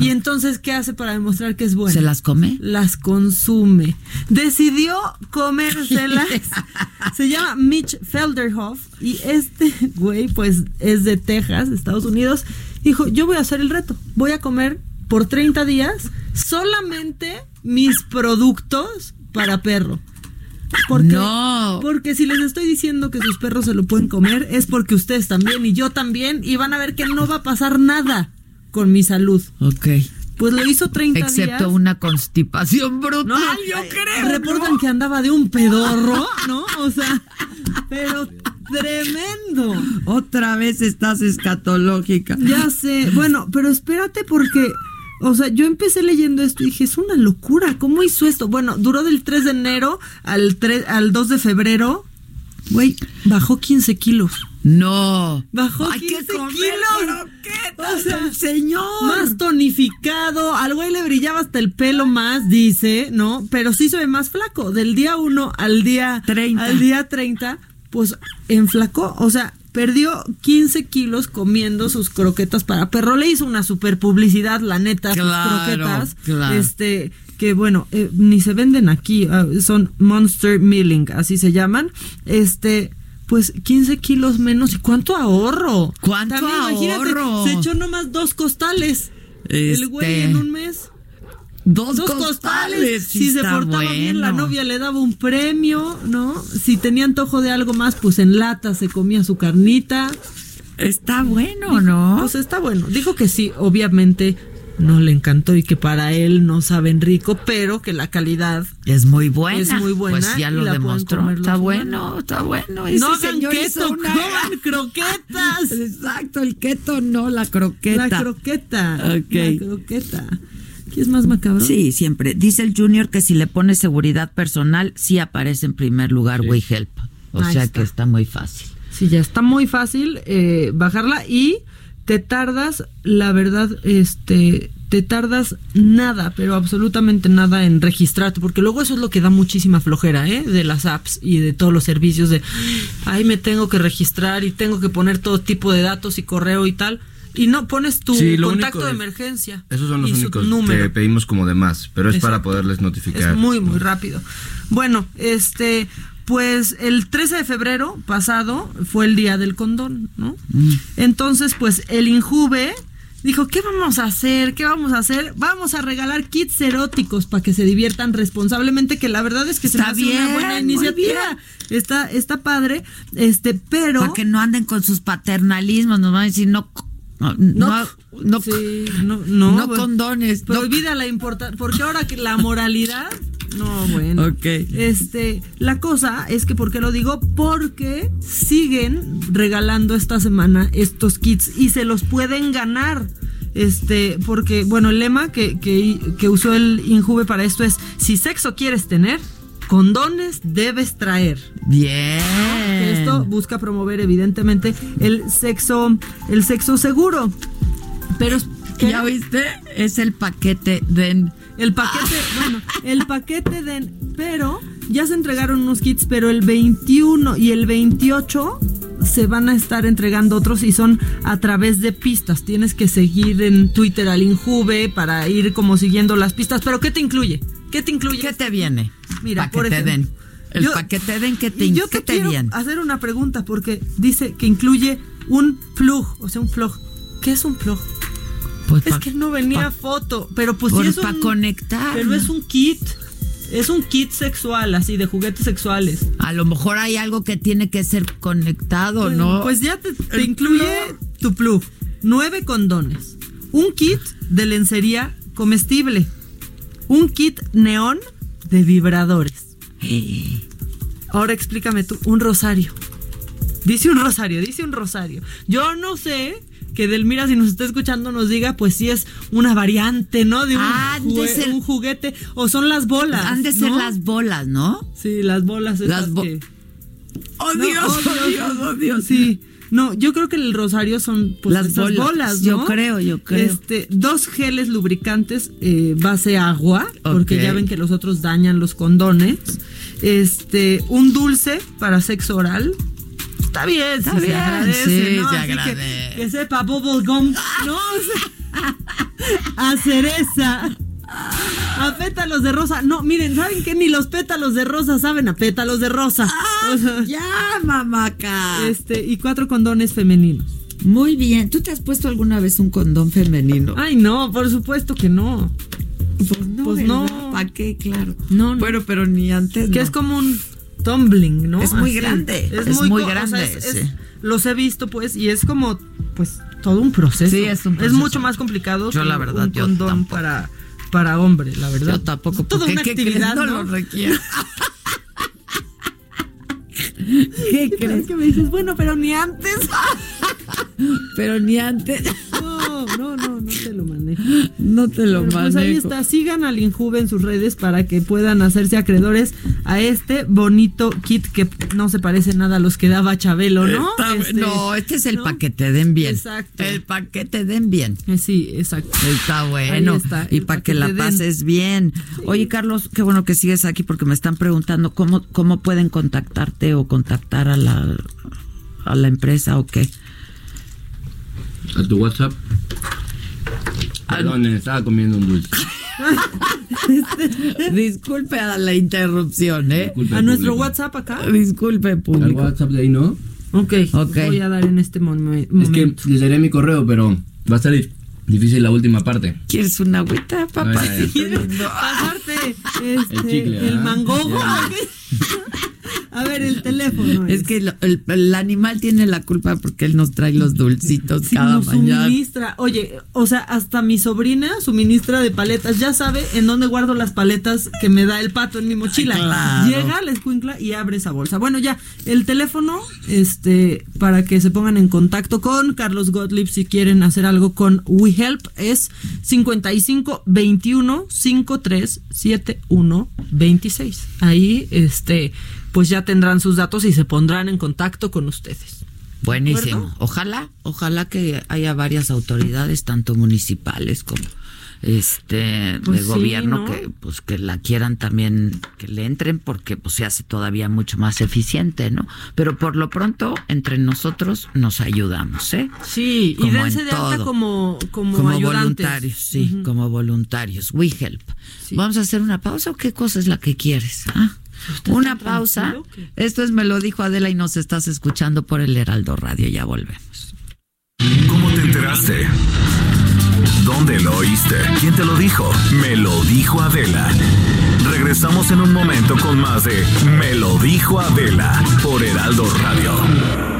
Y entonces, ¿qué hace para demostrar que es bueno? ¿Se las come? Las consume. Decidió comérselas. Se llama Mitch Felderhoff. Y este güey, pues, es de Texas, Estados Unidos. Dijo, yo voy a hacer el reto. Voy a comer por 30 días solamente mis productos para perro. Porque, No. Porque si les estoy diciendo que sus perros se lo pueden comer, es porque ustedes también y yo también. Y van a ver que no va a pasar nada con mi salud. Ok. Pues lo hizo 30 días. Excepto una constipación brutal, No, yo creo. Reportan que andaba de un pedorro, ¿no? O sea, pero tremendo. Otra vez estás escatológica. Ya sé. Bueno, pero espérate porque, o sea, yo empecé leyendo esto y dije, es una locura. ¿Cómo hizo esto? Bueno, duró del 3 de enero al, 3, al 2 de febrero. Güey, bajó 15 kilos. No. Bajó Hay que 15 comer kilos. O sea, señor. Más tonificado. Al güey le brillaba hasta el pelo más, dice, ¿no? Pero sí se ve más flaco. Del día 1 al día 30. Al día 30, pues enflacó. O sea, perdió 15 kilos comiendo sus croquetas para perro. Le hizo una super publicidad, la neta, Claro, sus croquetas. claro. Este, que bueno, eh, ni se venden aquí. ah, son Monster Milling, así se llaman. Este. Pues 15 kilos menos. ¿Y cuánto ahorro? ¿Cuánto ahorro? se echó nomás dos costales. El güey Este, en un mes. Dos, Dos costales. Si se portaba bien, la novia le daba un premio, ¿no? Si tenía antojo de algo más, pues en lata se comía su carnita. Está bueno, ¿no? Pues está bueno. Dijo que sí, obviamente no le encantó y que para él no saben rico, pero que la calidad Es muy buena. es muy buena. Pues ya lo demostró. Está bueno, está bueno. No Ese hagan señor hizo keto, una- coman croquetas. Exacto, el keto no, la croqueta. La croqueta. Ok. La croqueta. ¿Qué es más macabro? Sí, siempre. Dice el Junior que si le pone seguridad personal, sí aparece en primer lugar WeHelp. O Ahí sea está. que está muy fácil. Sí, ya está muy fácil eh, bajarla y te tardas, la verdad, este, te tardas nada, pero absolutamente nada en registrarte, porque luego eso es lo que da muchísima flojera, ¿eh? De las apps y de todos los servicios de, ay, me tengo que registrar y tengo que poner todo tipo de datos y correo y tal. Y no pones tu Sí, contacto de es- emergencia. Esos son los únicos número. que pedimos como de más, pero es para poderles notificar. Es muy, muy rápido. Bueno, este, pues el 13 de febrero pasado fue el día del condón, ¿no? Entonces, pues el Injuve dijo, ¿qué vamos a hacer? ¿Qué vamos a hacer? Vamos a regalar kits eróticos para que se diviertan responsablemente, que la verdad es que se me Está hace una bien, buena muy iniciativa. Está, está padre, este, pero... Para que no anden con sus paternalismos, nos van a decir no. No, no, no, Sí, no, no, no bueno, condones. no- Prohibida la importancia, porque ahora que la moralidad, no, bueno. Ok. Este, la cosa es que, ¿por qué lo digo? Porque siguen regalando esta semana estos kits y se los pueden ganar. Este, porque, bueno, el lema que, que, que usó el Injuve para esto es: si sexo quieres tener, condones debes traer. Bien. Que esto busca promover, evidentemente, el sexo, el sexo seguro. Pero ¿qué? ¿Ya viste? Es el paquete de. El paquete, bueno, el paquete de. Pero ya se entregaron unos kits, pero el 21 y el 28 se van a estar entregando otros y son a través de pistas. Tienes que seguir en Twitter al Injuve para ir como siguiendo las pistas. Pero ¿qué te incluye? ¿Qué te incluye? ¿Qué te viene? Mira, Pa' que por te den. El yo- paquete den que te, yo ¿qué te, te quiero viene. hacer una pregunta porque dice que incluye un plug, o sea, un plug. ¿Qué es un plug? Pues es pa- que no venía pa- foto, pero pues sí es pa' un conectar, Pero es un kit. Es un kit sexual, así, de juguetes sexuales. A lo mejor hay algo que tiene que ser conectado, ¿no? Pues ya te, te incluye tu plug, nueve condones, un kit de lencería comestible, un kit neón de vibradores. Ahora explícame tú, un rosario. Dice un rosario, dice un rosario. Yo no sé que Delmira, si nos está escuchando, nos diga, pues si es una variante, ¿no? De un, Ah, de ser- un juguete, o son las bolas. Han de ser ¿no? las bolas, ¿no? Sí, las bolas. Las bo- que- Oh, No, Dios, oh, Dios, oh, Dios. Sí. No, yo creo que el rosario son pues, Las esas bolas. bolas, Yo ¿no? creo, yo creo. Este, dos geles lubricantes eh, base agua, porque ya ven que los otros dañan los condones. Este, un dulce para sexo oral. Está bien, Está sí, se bien, agradece, sí, ¿no? se Así que- agradece. Que, sepa bubble gum, ¿no? O sea, a cereza. A pétalos de rosa. No, miren, ¿saben qué? Ni los pétalos de rosa saben a pétalos de rosa. O sea, Ah, Ya, mamaca. este, y cuatro condones femeninos. Muy bien. ¿Tú te has puesto alguna vez un condón femenino? Ay, no, por supuesto que no. Pues no. Pues no. ¿Para qué? Claro. No, no. Bueno, pero ni antes. Que no. es como un tumbling, ¿no? Es muy Así. grande, es muy co- o sea, grande, es- es- sí. los he visto, pues, y es como, pues, todo un proceso. Sí, es un proceso. mucho más complicado Yo, que la verdad, un yo condón tampoco. para, para hombre, la verdad. Yo tampoco. Es toda una ¿qué crees? actividad, no, ¿no? lo requiero. ¿Qué ¿Qué crees? que me dices? Bueno, pero ni antes. Pero ni antes. No, no, no, no te lo manejo. No te lo Bueno, manejo. Pues ahí está, sigan al Injuve en sus redes para que puedan hacerse acreedores a este bonito kit que no se parece nada a los que daba Chabelo, ¿no? Este, no, este es el ¿no? paquete den bien. Exacto. El paquete den bien. Eh, Sí, exacto. Está bueno. Ahí está, y para que la den. pases bien. Oye, Carlos, qué bueno que sigues aquí porque me están preguntando cómo, cómo pueden contactarte o contactar a la, a la empresa o qué. A tu WhatsApp. Perdón, estaba comiendo un dulce. Disculpe a la interrupción, ¿eh? Disculpe, A nuestro público. WhatsApp acá. Disculpe, Al público. WhatsApp de ahí no. Ok, Ok. voy a dar en este momen- Es que momento. les daré mi correo, pero va a estar di- difícil la última parte. ¿Quieres una agüita, papá? Ay, Pasarte este, El chicle, el mangogo. A ver, el teléfono. Es que el, el animal tiene la culpa porque él nos trae los dulcitos Sí, cada nos mañana. suministra. Oye, o sea, hasta mi sobrina suministra de paletas. Ya sabe en dónde guardo las paletas que me da el pato en mi mochila. Claro. Llega, la escuincla y abre esa bolsa. Bueno, ya, el teléfono, este, para que se pongan en contacto con Carlos Gottlieb si quieren hacer algo con WeHelp es 55 21 53 71 26. Ahí, este, pues ya tendrán sus datos y se pondrán en contacto con ustedes. Buenísimo. Ojalá, ojalá que haya varias autoridades, tanto municipales como este Pues de sí, gobierno ¿no? que pues que la quieran también que le entren porque pues se hace todavía mucho más eficiente, ¿no? Pero por lo pronto entre nosotros nos ayudamos, ¿eh? Sí, y Como dense en de alta como, como, Como voluntarios, sí, como voluntarios. We help. Vamos a hacer una pausa o qué cosa es la que quieres? ¿Ah? Una pausa. que- Esto es Me lo dijo Adela y nos estás escuchando por el Heraldo Radio. Ya volvemos. ¿Cómo te enteraste? ¿Dónde lo oíste? ¿Quién te lo dijo? Me lo dijo Adela. Regresamos en un momento con más de Me lo dijo Adela por Heraldo Radio.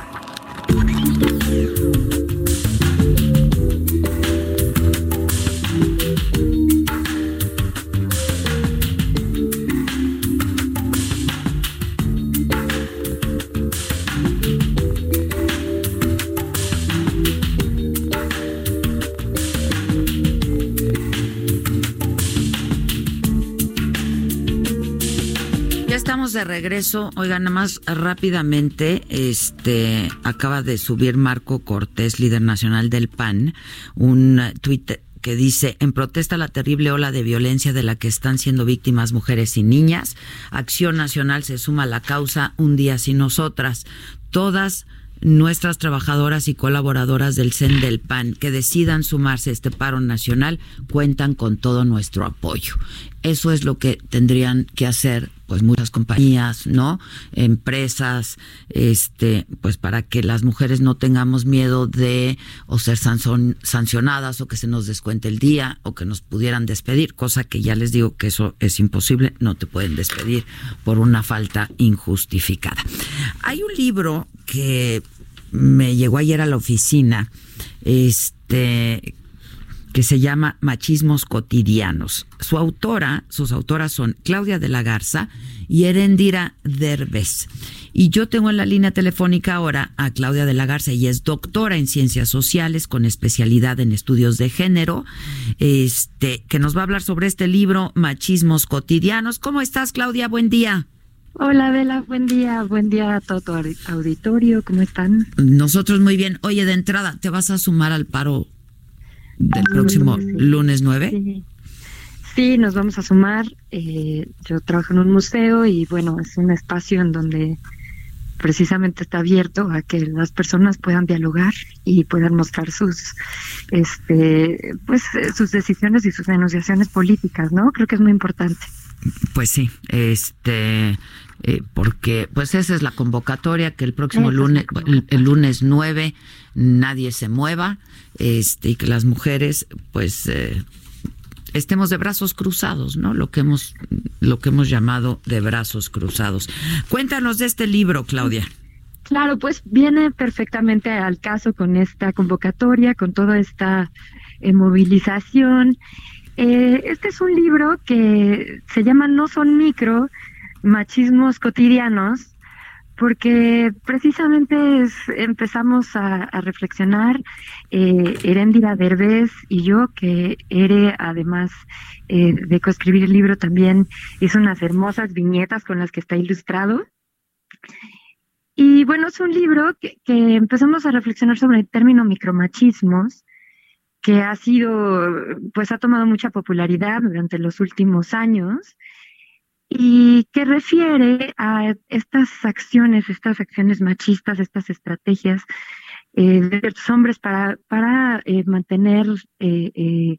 Estamos de regreso. Oigan, nada más rápidamente, este acaba de subir Marco Cortés, líder nacional del PAN, un tuit que dice, en protesta a la terrible ola de violencia de la que están siendo víctimas mujeres y niñas, Acción Nacional se suma a la causa Un día sin nosotras. Todas nuestras trabajadoras y colaboradoras del CEN del PAN que decidan sumarse a este paro nacional cuentan con todo nuestro apoyo. Eso es lo que tendrían que hacer pues muchas compañías, ¿no? Empresas, este, pues para que las mujeres no tengamos miedo de o ser sancionadas o que se nos descuente el día o que nos pudieran despedir, cosa que ya les digo que eso es imposible, no te pueden despedir por una falta injustificada. Hay un libro que me llegó ayer a la oficina, este que se llama Machismos Cotidianos. Su autora, sus autoras son Claudia de la Garza y Erendira Derbez. Y yo tengo en la línea telefónica ahora a Claudia de la Garza, y es doctora en ciencias sociales con especialidad en estudios de género, este, que nos va a hablar sobre este libro Machismos Cotidianos. ¿Cómo estás, Claudia? Buen día. Hola, Bela, buen día, buen día a todo tu auditorio, ¿cómo están? Nosotros muy bien. Oye, de entrada, ¿te vas a sumar al paro del próximo lunes 9? Sí. nos vamos a sumar. Eh, yo trabajo en un museo y bueno, es un espacio en donde precisamente está abierto a que las personas puedan dialogar y puedan mostrar sus este pues sus decisiones y sus denunciaciones políticas, ¿no? Creo que es muy importante. Pues sí, este eh, porque pues esa es la convocatoria que el próximo lunes el, el, lunes 9 nadie se mueva este y que las mujeres pues eh, estemos de brazos cruzados, ¿no? Lo que hemos lo que hemos llamado de brazos cruzados. Cuéntanos de este libro, Claudia. Claro, pues viene perfectamente al caso con esta convocatoria, con toda esta eh, movilización. Eh, este es un libro que se llama No son micro, machismos cotidianos, porque precisamente empezamos a, reflexionar, eh, Erendira Derbez y yo, que Ere, además eh, de coescribir el libro, también hizo unas hermosas viñetas con las que está ilustrado. Y bueno, es un libro que, que empezamos a reflexionar sobre el término micromachismos, que ha sido, pues ha tomado mucha popularidad durante los últimos años y que refiere a estas acciones, estas acciones machistas, estas estrategias eh, de ciertos hombres para, para eh, mantener, eh,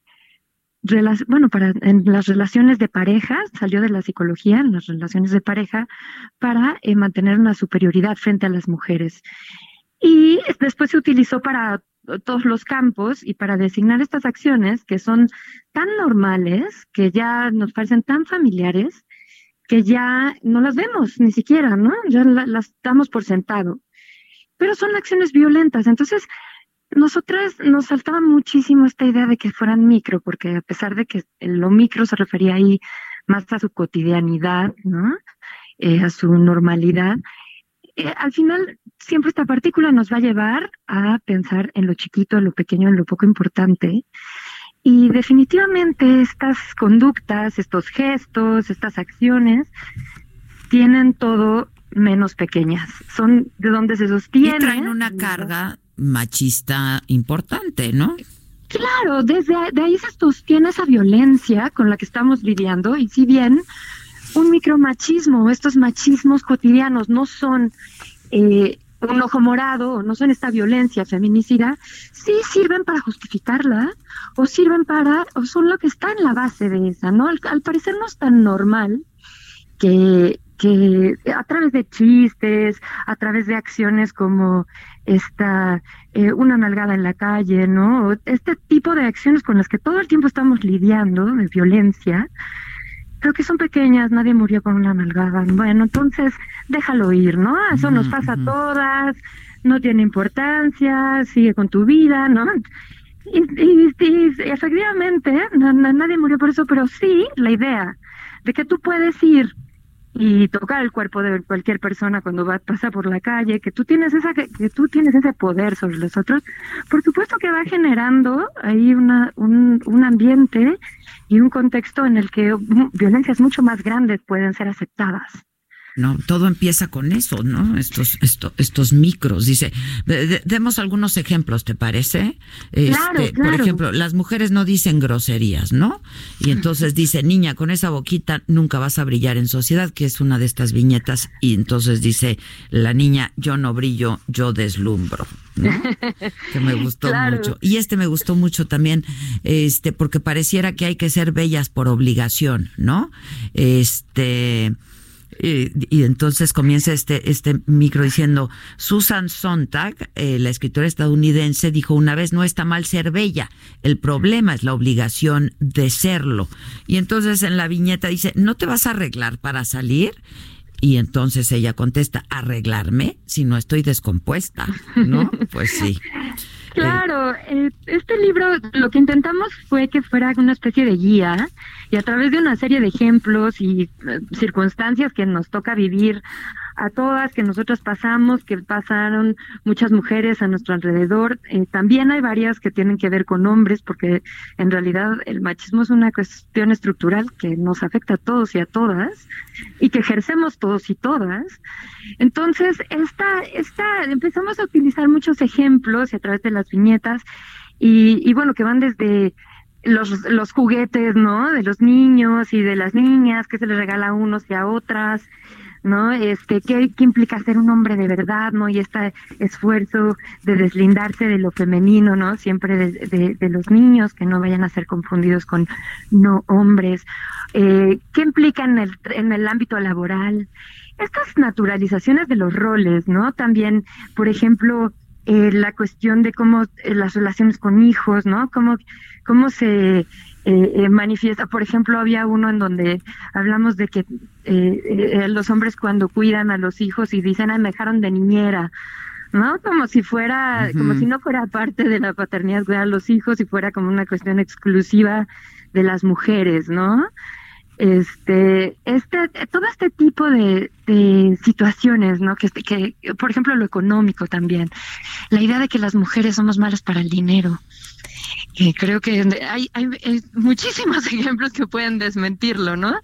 bueno, para en las relaciones de pareja, salió de la psicología, en las relaciones de pareja, para mantener una superioridad frente a las mujeres. Y después se utilizó para todos los campos y para designar estas acciones que son tan normales, que ya nos parecen tan familiares, que ya no las vemos ni siquiera, ¿no? Ya las damos por sentado. Pero son acciones violentas. Entonces, nosotras nos saltaba muchísimo esta idea de que fueran micro, porque a pesar de que lo micro se refería ahí más a su cotidianidad, ¿no? Eh, a su normalidad, eh, al final siempre esta partícula nos va a llevar a pensar en lo chiquito, en lo pequeño, en lo poco importante. Y definitivamente estas conductas, estos gestos, estas acciones, tienen todo menos pequeñas. Son de donde se sostienen. Y traen una carga machista importante, ¿no? Claro, desde de ahí se sostiene esa violencia con la que estamos lidiando y si bien un micromachismo, estos machismos cotidianos no son eh, un ojo morado no son esta violencia feminicida, sí sirven para justificarla o sirven para, o son lo que está en la base de esa, ¿no? Al, parecer no es tan normal que, que a través de chistes, a través de acciones como esta, eh, una nalgada en la calle, ¿no? Este tipo de acciones con las que todo el tiempo estamos lidiando, de violencia, pero que son pequeñas, nadie murió con una nalgada. Bueno, entonces déjalo ir, ¿no? Eso nos pasa a todas, no tiene importancia, sigue con tu vida, ¿no? Y, efectivamente, nadie murió por eso, pero sí la idea de que tú puedes ir y tocar el cuerpo de cualquier persona cuando va pasa por la calle, que tú tienes esa que, tú tienes ese poder sobre los otros, por supuesto que va generando ahí una, un, un ambiente y un contexto en el que violencias mucho más grandes pueden ser aceptadas. ¿No? Todo empieza con eso, ¿no? Estos, estos, estos micros. Dice, demos algunos ejemplos, ¿te parece? Este, por ejemplo, las mujeres no dicen groserías, ¿no? Y entonces dice, niña, con esa boquita nunca vas a brillar en sociedad, que es una de estas viñetas. Y entonces dice la niña, yo no brillo, yo deslumbro. ¿no? que me gustó mucho. Y este me gustó mucho también, este, porque pareciera que hay que ser bellas por obligación, ¿no? Este y, entonces comienza este, este micro diciendo, Susan Sontag, eh, la escritora estadounidense, dijo una vez, no está mal ser bella, el problema es la obligación de serlo. Y entonces en la viñeta dice, ¿no te vas a arreglar para salir? Y entonces ella contesta, ¿arreglarme si no estoy descompuesta? ¿No? Pues sí. Claro, eh, este libro lo que intentamos fue que fuera una especie de guía y a través de una serie de ejemplos y eh, circunstancias que nos toca vivir a todas que nosotros pasamos, que pasaron muchas mujeres a nuestro alrededor. Eh, también hay varias que tienen que ver con hombres, porque en realidad el machismo es una cuestión estructural que nos afecta a todos y a todas y que ejercemos todos y todas. Entonces, esta, esta, empezamos a utilizar muchos ejemplos y a través de las viñetas y, y bueno, que van desde los, los juguetes, ¿no? De los niños y de las niñas, que se les regala a unos y a otras, ¿no? Este, ¿qué, qué implica ser un hombre de verdad, ¿no? Y este esfuerzo de deslindarse de lo femenino, ¿no? Siempre de, de, los niños, que no vayan a ser confundidos con no hombres. Eh, ¿Qué implica en el, en el ámbito laboral? Estas naturalizaciones de los roles, ¿no? También, por ejemplo, eh, la cuestión de cómo eh, las relaciones con hijos, ¿no? Cómo cómo se eh, eh, manifiesta. Por ejemplo, había uno en donde hablamos de que eh, los hombres cuando cuidan a los hijos y dicen, ah, me dejaron de niñera, ¿no? Como si fuera, como si no fuera parte de la paternidad cuidar a los hijos y fuera como una cuestión exclusiva de las mujeres, ¿no? Este, este, todo este tipo de, de situaciones, ¿no? Que, que, por ejemplo, lo económico también. La idea de que las mujeres somos malas para el dinero, creo que hay, hay, muchísimos ejemplos que pueden desmentirlo, ¿no?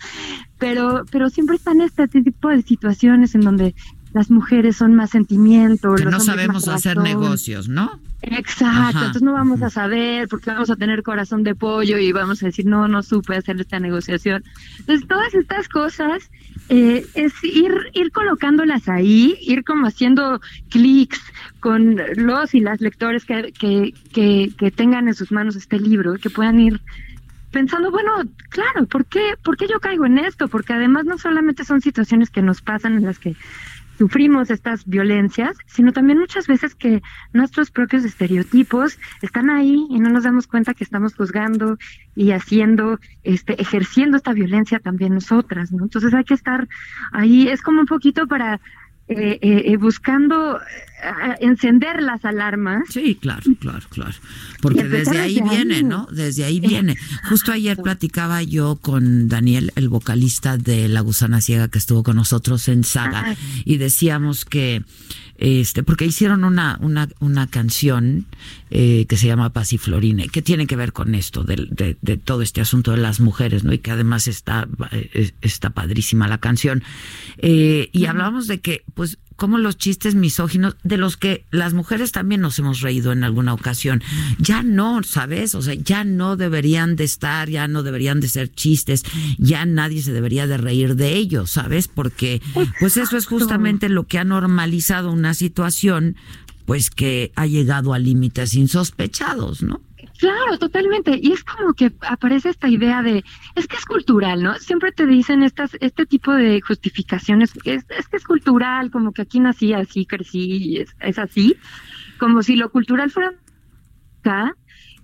Pero, pero siempre están este tipo de situaciones en donde las mujeres son más sentimientos. Que no sabemos hacer negocios, ¿no? Exacto, entonces no vamos a saber porque vamos a tener corazón de pollo y vamos a decir, no, no supe hacer esta negociación. Entonces, todas estas cosas eh, es ir, ir colocándolas ahí, ir como haciendo clics con los y las lectores que, que, que, que tengan en sus manos este libro, que puedan ir pensando, bueno, claro, ¿por qué, ¿por qué yo caigo en esto? Porque además no solamente son situaciones que nos pasan en las que sufrimos estas violencias, sino también muchas veces que nuestros propios estereotipos están ahí y no nos damos cuenta que estamos juzgando y haciendo, este, ejerciendo esta violencia también nosotras, ¿no? Entonces hay que estar ahí, es como un poquito para eh, eh, eh, buscando encender las alarmas. Sí, claro, claro, claro. Porque desde ahí viene, ¿no? Desde ahí viene. Justo ayer platicaba yo con Daniel, el vocalista de La Gusana Ciega que estuvo con nosotros en Saga, y decíamos que este, porque hicieron una, una, una canción eh, que se llama Pasiflorine, que tiene que ver con esto, de, de, todo este asunto de las mujeres, ¿no? Y que además está, eh, está padrísima la canción. Eh, y hablábamos de que, pues, como los chistes misóginos, de los que las mujeres también nos hemos reído en alguna ocasión, ya no, ¿sabes? O sea, ya no deberían de estar, ya no deberían de ser chistes, ya nadie se debería de reír de ellos, ¿sabes? Porque pues eso es justamente lo que ha normalizado una situación pues que ha llegado a límites insospechados, ¿no? Claro, totalmente. Y es como que aparece esta idea de, es que es cultural, ¿no? Siempre te dicen estas, este tipo de justificaciones, es, es que es cultural, como que aquí nací así, crecí, es, es así, como si lo cultural fuera acá,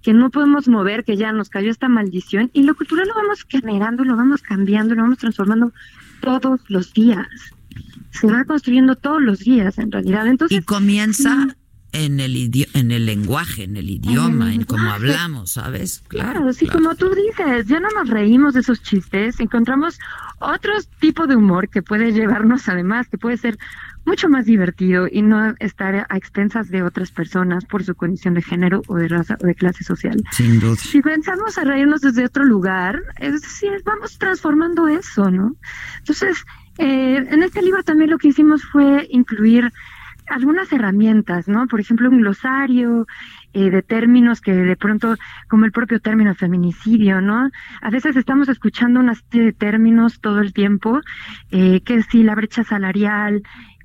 que no podemos mover, que ya nos cayó esta maldición, y lo cultural lo vamos generando, lo vamos cambiando, lo vamos transformando todos los días. Se va construyendo todos los días, en realidad. Entonces, y comienza en el en el lenguaje, en el idioma, en, cómo hablamos, ¿sabes? Claro, sí, como tú dices, ya no nos reímos de esos chistes, encontramos otro tipo de humor que puede llevarnos además, que puede ser mucho más divertido y no estar a expensas de otras personas por su condición de género o de raza o de clase social. Sin duda. Si pensamos a reírnos desde otro lugar, es decir, vamos transformando eso, ¿no? Entonces, Eh, en este libro también lo que hicimos fue incluir algunas herramientas, ¿no? Por ejemplo, un glosario eh, de términos que de pronto, como el propio término feminicidio, ¿no? A veces estamos escuchando una serie de términos todo el tiempo, eh, que si la brecha salarial,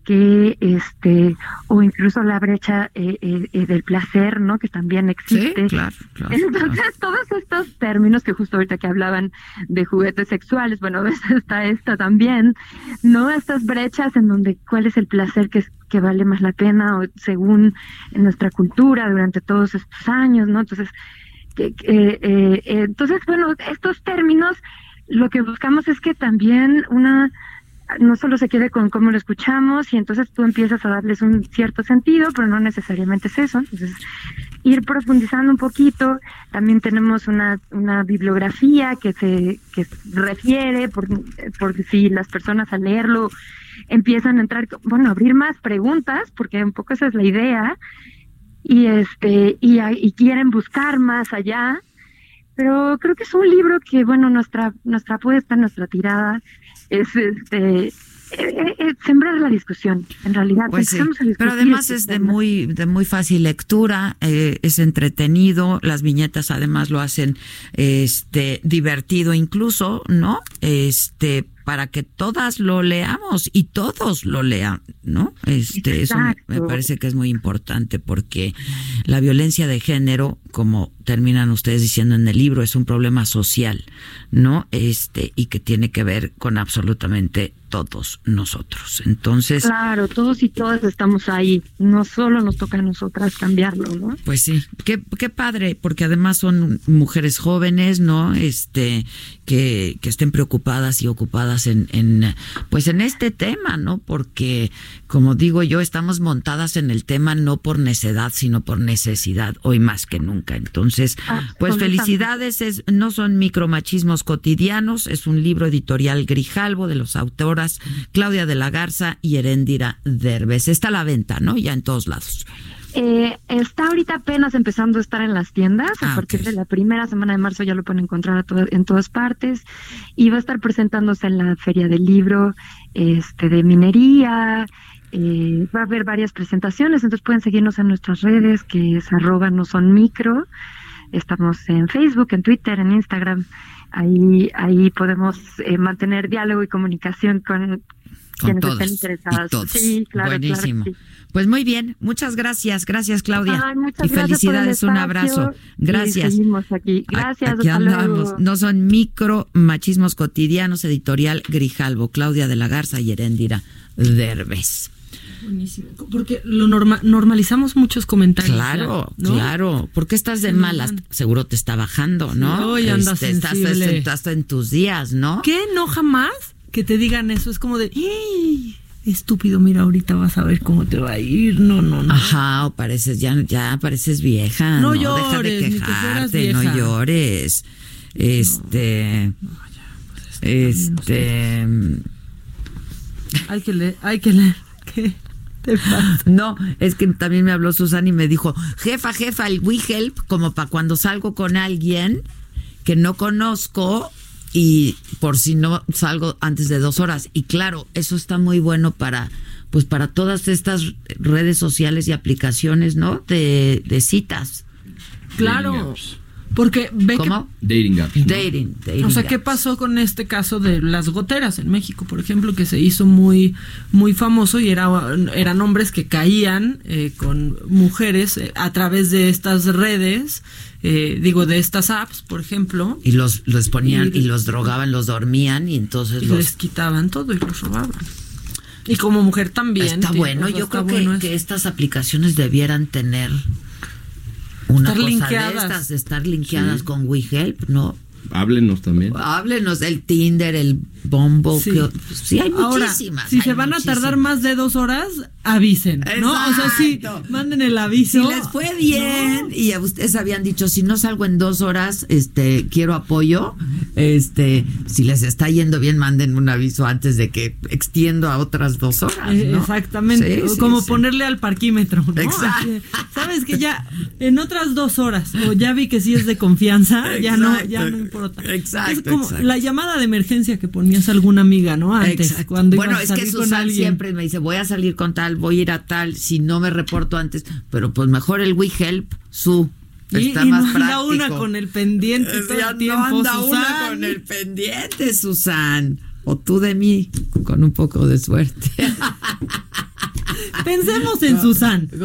que este o incluso la brecha eh, eh, eh, del placer no que también existe. claro, claro, entonces todos estos términos que justo ahorita que hablaban de juguetes sexuales bueno está esta también no estas brechas en donde cuál es el placer que que vale más la pena o según nuestra cultura durante todos estos años no entonces que, entonces bueno estos términos lo que buscamos es que también una no solo se quede con cómo lo escuchamos y entonces tú empiezas a darles un cierto sentido, pero no necesariamente es eso. Entonces, ir profundizando un poquito. También tenemos una, una bibliografía que se que refiere, por, porque si las personas al leerlo empiezan a entrar, bueno, abrir más preguntas, porque un poco esa es la idea, y este y, y quieren buscar más allá. Pero creo que es un libro que, bueno, nuestra nuestra apuesta, nuestra tirada es este eh, eh, eh, sembrar la discusión, en realidad. Pues pero además es de muy, de muy fácil lectura, es entretenido, las viñetas además lo hacen este divertido incluso, ¿no? Este para que todas lo leamos y todos lo lean, ¿no? Este, eso me, parece que es muy importante porque la violencia de género, como terminan ustedes diciendo en el libro, es un problema social, ¿no? Este, y que tiene que ver con absolutamente todos nosotros. Entonces. Claro, todos y todas estamos ahí. No solo nos toca a nosotras cambiarlo, ¿no? Pues sí, qué, qué padre, porque además son mujeres jóvenes, ¿no? Este, que, que estén preocupadas y ocupadas en, en, pues en este tema, ¿no? Porque, como digo yo, estamos montadas en el tema no por necedad, sino por necesidad, hoy más que nunca. Entonces, pues felicidades, es, no son micromachismos cotidianos, es un libro editorial Grijalvo de los autores Claudia de la Garza y Herendira Derbez. Está a la venta, ¿no? Ya en todos lados. Eh, está ahorita apenas empezando a estar en las tiendas. a ah, partir de la primera semana de marzo ya lo pueden encontrar en todas partes. Y va a estar presentándose en la Feria del Libro este, de Minería. Eh, va a haber varias presentaciones, entonces pueden seguirnos en nuestras redes, que es arroba no son micro. Estamos en Facebook, en Twitter, en Instagram ahí, ahí podemos eh, mantener diálogo y comunicación con, quienes estén interesados. Sí, claro, Buenísimo. Pues muy bien, muchas gracias, gracias Claudia. y felicidades, un abrazo. Gracias. seguimos aquí. Gracias. Aquí andamos. No son micro machismos cotidianos, editorial Grijalvo, Claudia de la Garza y Herendira Derbez. Buenísimo. Porque lo normalizamos muchos comentarios. Claro, claro. ¿Por qué estás de malas? Seguro te está bajando, ¿no? Hoy andas este, estás, en tus días, ¿no? ¿Qué enoja más que te digan eso? Es como de, estúpido, mira, ahorita vas a ver cómo te va a ir. No, no, no. Ajá, o pareces, ya, ya pareces vieja. No, llores, deja de quejarte, no llores. Este. pues este. Hay que leer, hay que leer. ¿Qué? No, es que también me habló Susana y me dijo, jefa, jefa, el WeHelp, como para cuando salgo con alguien que no conozco y por si no salgo antes de dos horas. Y claro, eso está muy bueno para, pues para todas estas redes sociales y aplicaciones, ¿no? De, de citas. Claro. Porque ve ¿Cómo? Dating apps. Dating, O sea, ¿qué pasó con este caso de las goteras en México, por ejemplo, que se hizo muy, muy famoso y era, eran hombres que caían eh, con mujeres eh, a través de estas redes, eh, digo, de estas apps, por ejemplo. Y los, los ponían y, los drogaban, los dormían y entonces les quitaban todo y los robaban. Y como mujer también. Está bueno, yo creo que, que estas aplicaciones debieran tener una estar cosa de estas, estar linkeadas con WeHelp, ¿no? Háblenos también. Háblenos del Tinder, el Bombo. Sí, sí hay muchísimas. Si se van a tardar más de dos horas, avisen, ¿no? O sea, sí, manden el aviso. Si les fue bien y a ustedes habían dicho, si no salgo en dos horas, este, quiero apoyo. Este, si les está yendo bien, manden un aviso antes de que extiendo a otras dos horas. Eh, exactamente. Como ponerle al parquímetro, ¿no? Exacto. Sabes que ya en otras dos horas, o ya vi que sí es de confianza, ya no, ya no por otra. Exacto, Es como exacto. la llamada de emergencia que ponías a alguna amiga, ¿no? Antes, Exacto. cuando bueno, ibas a es que salir con Susan alguien. siempre me dice, voy a salir con tal, voy a ir a tal, si no me reporto antes, pero pues mejor el WeHelp, su. Y, está y más no anda práctico. una con el pendiente todo ya el no anda una Susan. con el pendiente, Susan. O tú de mí, con un poco de suerte. Pensemos en Susan.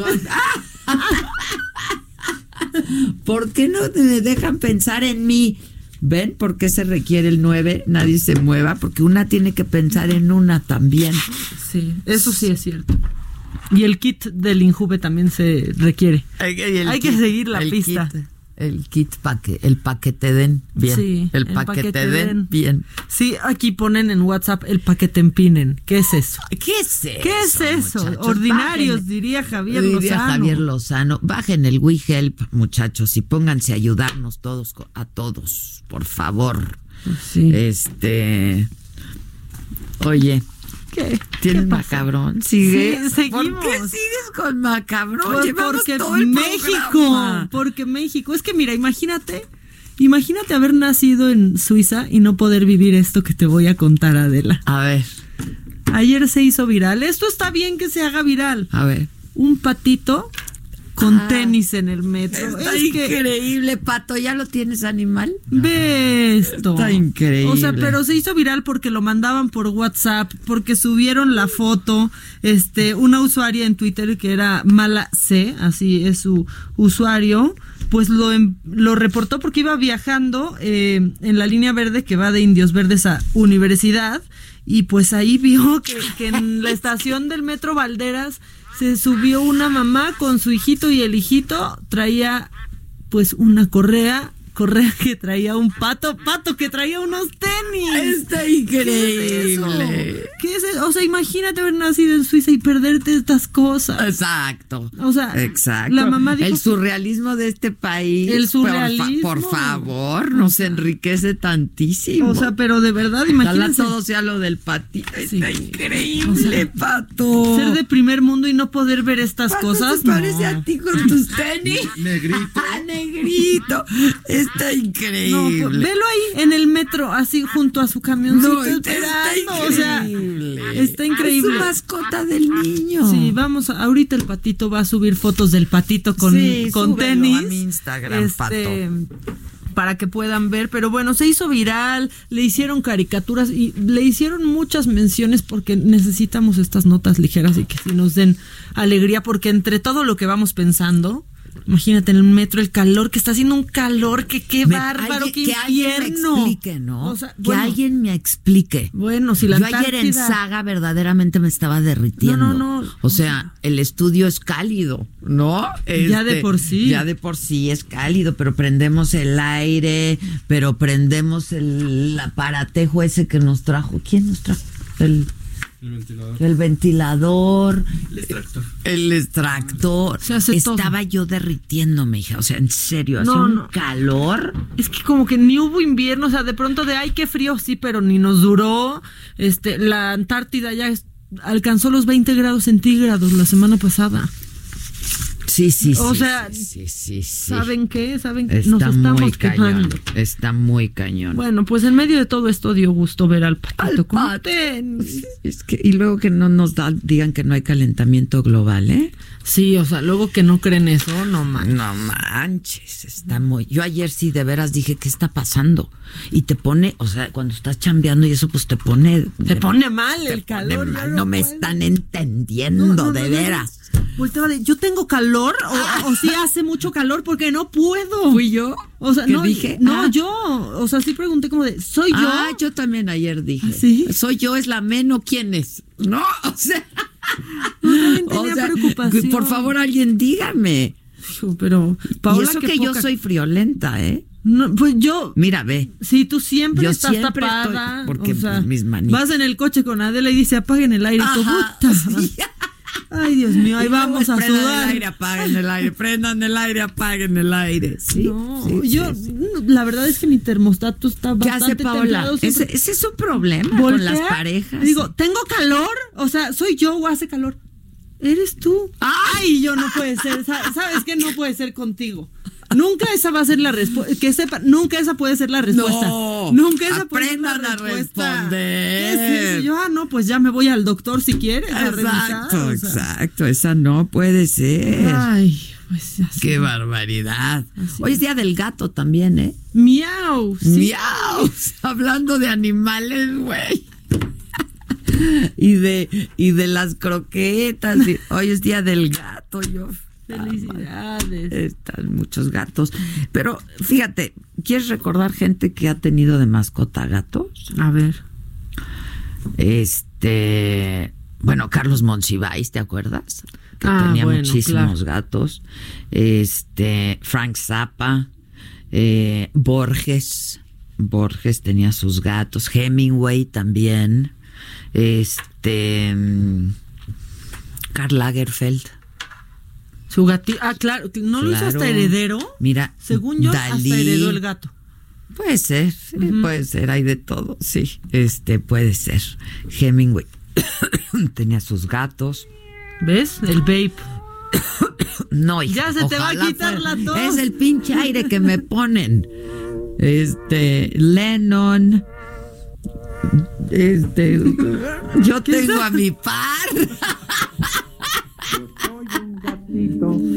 ¿Por qué no me dejan pensar en mí? ¿Ven por qué se requiere el 9? Nadie se mueva, porque una tiene que pensar en una también. Sí, eso sí es cierto. Y el kit del Injuve también se requiere. Hay, que seguir la pista. kit, el kit para que el pa' que te den bien. Sí, el pa' que te den bien. Sí, aquí ponen en WhatsApp el paquete empinen. ¿Qué es eso? ¿Qué es eso? ¿Qué es eso? muchachos? Ordinarios, Bajen- diría Javier Diría Lozano. Javier Lozano. Bajen el WeHelp, muchachos, y pónganse a ayudarnos todos, a todos, por favor. Este. Oye. ¿Qué? ¿Tienes macabrón? ¿Sigue? Sí, ¿Por seguimos. qué sigues con macabrón? Pues Llevamos porque todo el México, programa. porque México. Es que mira, imagínate, imagínate haber nacido en Suiza y no poder vivir esto que te voy a contar, Adela. A ver, Ayer se hizo viral. Esto está bien que se haga viral. a ver. Un patito con Ah. tenis en el metro. Está es que increíble, Pato. ¿Ya lo tienes, animal? ve esto. Está increíble. O sea, pero se hizo viral porque lo mandaban por WhatsApp, porque subieron la foto. Este, una usuaria en Twitter que era Mala C, así es su usuario, pues lo, em- lo reportó porque iba viajando eh, en la línea verde que va de Indios Verdes a Universidad. Y pues ahí vio que, que en la estación del Metro Valderas se subió una mamá con su hijito y el hijito traía pues una correa, correa que traía un pato, pato que traía unos tenis. Está ¿Qué es eso? increíble. ¿Qué es eso? O sea, imagínate haber nacido en Suiza y perderte estas cosas. Exacto. O sea, Exacto. la mamá dijo el surrealismo de este país. El por fa- surrealismo. Por, favor, nos enriquece tantísimo. O sea, pero de verdad, Ojalá imagínate. todo sea lo del patito. Sí. Está increíble, O sea, pato. Ser de primer mundo y no poder ver estas Pato, cosas. se parece no. a ti con tus tenis. Negrito. Ah, negrito. Está No, increíble. pues, velo ahí en el metro, así junto a su camioncito No, está esperando. O sea, increíble. está increíble. Es su mascota del niño. Sí, vamos, ahorita el patito va a subir fotos del patito con, Sí, con tenis. a mi Instagram, pato. Para que puedan ver, pero bueno, se hizo viral, le hicieron caricaturas y le hicieron muchas menciones porque necesitamos estas notas ligeras y que sí nos den alegría, porque entre todo lo que vamos pensando, imagínate en el metro el calor, que está haciendo un calor, que qué Me- bárbaro, alguien- qué que alguien me infierno. explique, ¿no? O sea, que bueno, alguien me explique. Bueno, si la Yo ayer en Saga verdaderamente me estaba derritiendo. No, no, no. O sea, el estudio es cálido, ¿no? Este, Ya de por sí. Ya de por sí es cálido, pero prendemos el aire, pero prendemos el aparatejo ese que nos trajo. ¿Quién nos trajo? El, el ventilador. El extractor. El extractor. Se hace todo. Estaba yo derritiéndome, hija. O sea, en serio, hacía No, un no. calor. Es que como que ni hubo invierno, o sea, de pronto de ay, qué frío, sí, pero ni nos duró. Este, la Antártida ya es- alcanzó los 20 grados centígrados la semana pasada. Sí, sí, O sí, sea, sí, sí. ¿Saben qué? ¿Saben qué? Está Nos estamos muy quejando. cañón. Está muy cañón. Bueno, pues en medio de todo esto dio gusto ver al patito tenis. Es que, y luego que no nos da- digan que no hay calentamiento global, ¿eh? Sí, o sea, luego que no creen eso, no man. No manches, está muy. Yo ayer sí de veras dije, ¿qué está pasando? Y te pone, o sea, cuando estás chambeando y eso, pues te pone. Te pone mal el pone calor. mal. No me están entendiendo, No, no, de no, no, veras. De, yo tengo calor o, o sí hace mucho calor porque no puedo. ¿Fui yo? O sea, ¿Qué no dije? No, Ah. yo. O sea, sí pregunté como de, ¿soy yo? Ah, yo también ayer dije. ¿Sí? Soy yo, es la meno, ¿quién es? No, o sea. también o sea, preocupación. Por favor, alguien dígame. Pero, y Paola, eso que yo soy friolenta, ¿eh? No, pues yo. Mira, ve. Sí, tú siempre Yo estás siempre tapada. estoy- porque, o sea, pues, mis manitas. vas en el coche con Adela y dice apaguen el aire. y tú, Ajá, sí. Ay, Dios mío, ahí Y vamos a prendan sudar. el aire, apaguen el aire, prendan el aire, apaguen el aire. Sí, No, sí, yo, sí, la verdad es que mi termostato está ¿Qué bastante hace Paola? templado. Ese, es un problema con las parejas. Digo, ¿tengo calor? O sea, ¿soy yo o hace calor? Eres tú. Ay, yo no puede ser. sa- ¿Sabes qué? No puede ser contigo. Nunca esa va a ser la respuesta. Que sepa, nunca esa puede ser la respuesta. No, nunca esa puede ser la aprendan a respuesta. responder. Yo, ah, no, pues ya me voy al doctor si quieres. a revisar, Exacto, o sea. exacto. Esa no puede ser. Ay, pues ya Qué barbaridad. Hoy es día del gato también, ¿eh? Miau. sí. Miau. Hablando de animales, güey. Y de, y de las croquetas. y- Hoy es día del gato, yo. Felicidades. Están muchos gatos. Pero fíjate, ¿quieres recordar gente que ha tenido de mascota gatos? A ver. Este, bueno, Carlos Monsiváis, ¿te acuerdas? Que Ah, tenía bueno, muchísimos claro. gatos. Este, Frank Zappa, eh, Borges, Borges tenía sus gatos, Hemingway también, este, mm, Karl Lagerfeld. Su gatito. Ah, claro. ¿No lo hizo hasta Claro. heredero? Mira, Según yo, Dalí. hasta heredó el gato. Puede ser, puede ser, hay de todo, sí, este puede ser. Hemingway tenía sus gatos. ¿Ves? El vape. No, hija, Ya se te va a quitar fuera- la tos. Es el pinche aire que me ponen. Este, Lennon. Este, yo tengo a mi par.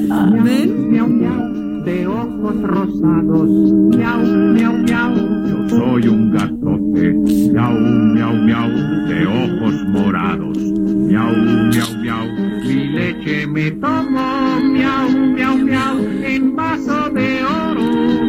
¿Ven? Miau, miau, de ojos rosados. Miau, miau, miau. Yo soy un gatote, miau, miau, miau, de ojos morados. Miau, miau, miau, Mi leche me tomo. Miau, miau, miau, en vaso de oro.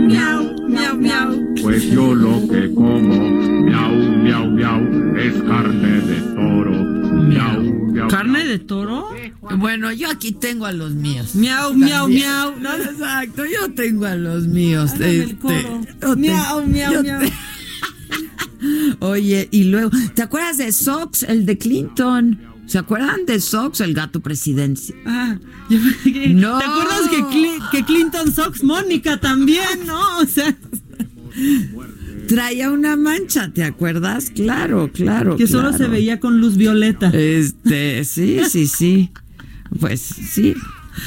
Miau, miau, miau. pues yo lo que como, miau, miau, miau, es carne de toro. Miau, miau. ¿Carne de toro? Bueno, yo aquí tengo a los míos. Miau, miau, miau. No, exacto, yo tengo a los míos. Este, coro. yo te- Miau, miau, yo miau. te- Oye, y luego, ¿te acuerdas de Sox, el de Clinton? ¿Se acuerdan de Sox, el gato presidencia? Ah, yo que- No. ¿Te acuerdas que, Cli- que Clinton Sox Mónica también, no? O sea, Traía una mancha, ¿te acuerdas? Claro, claro. que solo se veía con luz violeta. Este, sí, sí, sí. Pues sí.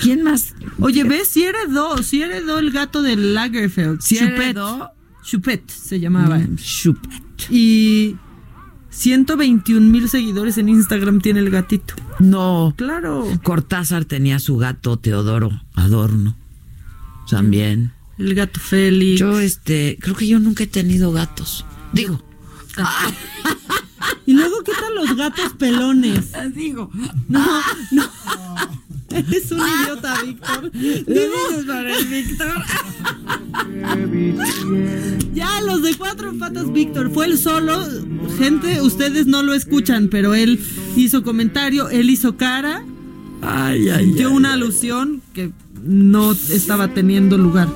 ¿Quién más? Oye, ¿ves? Si heredó, si heredó el gato de Lagerfeld. ¿Sí Chupet. heredó? Chupet se llamaba. Mm, Chupet. Y 121 mil seguidores en Instagram tiene el gatito. No. Claro. Cortázar tenía su gato Teodoro Adorno. También. El gato Félix. Yo, este, creo que yo nunca he tenido gatos. Digo. Y luego, ¿qué tal los gatos pelones? Digo. No, no. Eres un idiota, Víctor. Digo, para el Víctor. Ya, los de cuatro patas, Víctor. Fue él solo. Gente, ustedes no lo escuchan, pero él hizo comentario, él hizo cara. Ay, ay, dio ay, una alusión que no estaba teniendo lugar.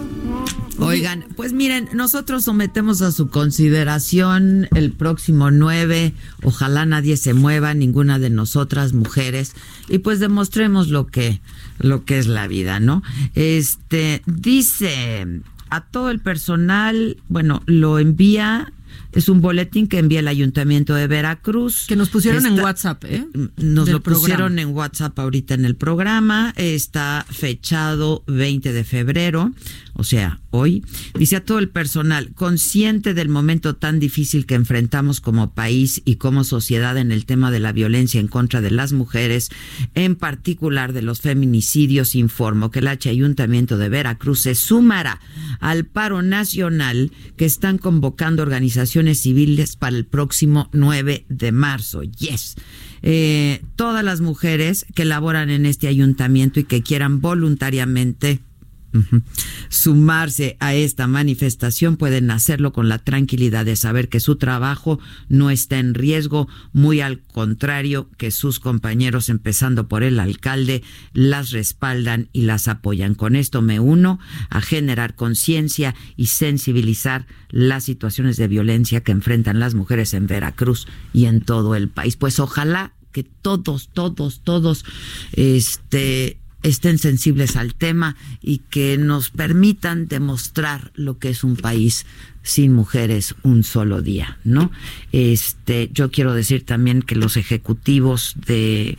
Oigan, pues miren, nosotros sometemos a su consideración el próximo 9. Ojalá nadie se mueva, ninguna de nosotras mujeres, y pues demostremos lo que lo que es la vida, ¿no? Este dice a todo el personal, bueno, lo envía es un boletín que envía el Ayuntamiento de Veracruz. Que nos pusieron en WhatsApp, ¿eh? Nos Del lo pusieron programa. en WhatsApp ahorita en el programa. Está fechado 20 de febrero, o sea, hoy. Dice a todo el personal, consciente del momento tan difícil que enfrentamos como país y como sociedad en el tema de la violencia en contra de las mujeres, en particular de los feminicidios, informo que el H Ayuntamiento de Veracruz se sumará al paro nacional que están convocando organizaciones civiles para el próximo 9 de marzo. Yes. Eh, todas las mujeres que laboran en este ayuntamiento y que quieran voluntariamente Sumarse a esta manifestación pueden hacerlo con la tranquilidad de saber que su trabajo no está en riesgo, muy al contrario, que sus compañeros, empezando por el alcalde, las respaldan y las apoyan. Con esto me uno a generar conciencia y sensibilizar las situaciones de violencia que enfrentan las mujeres en Veracruz y en todo el país. Pues ojalá que todos, todos, todos, este estén sensibles al tema y que nos permitan demostrar lo que es un país sin mujeres un solo día, ¿no? Este, yo quiero decir también que los ejecutivos de,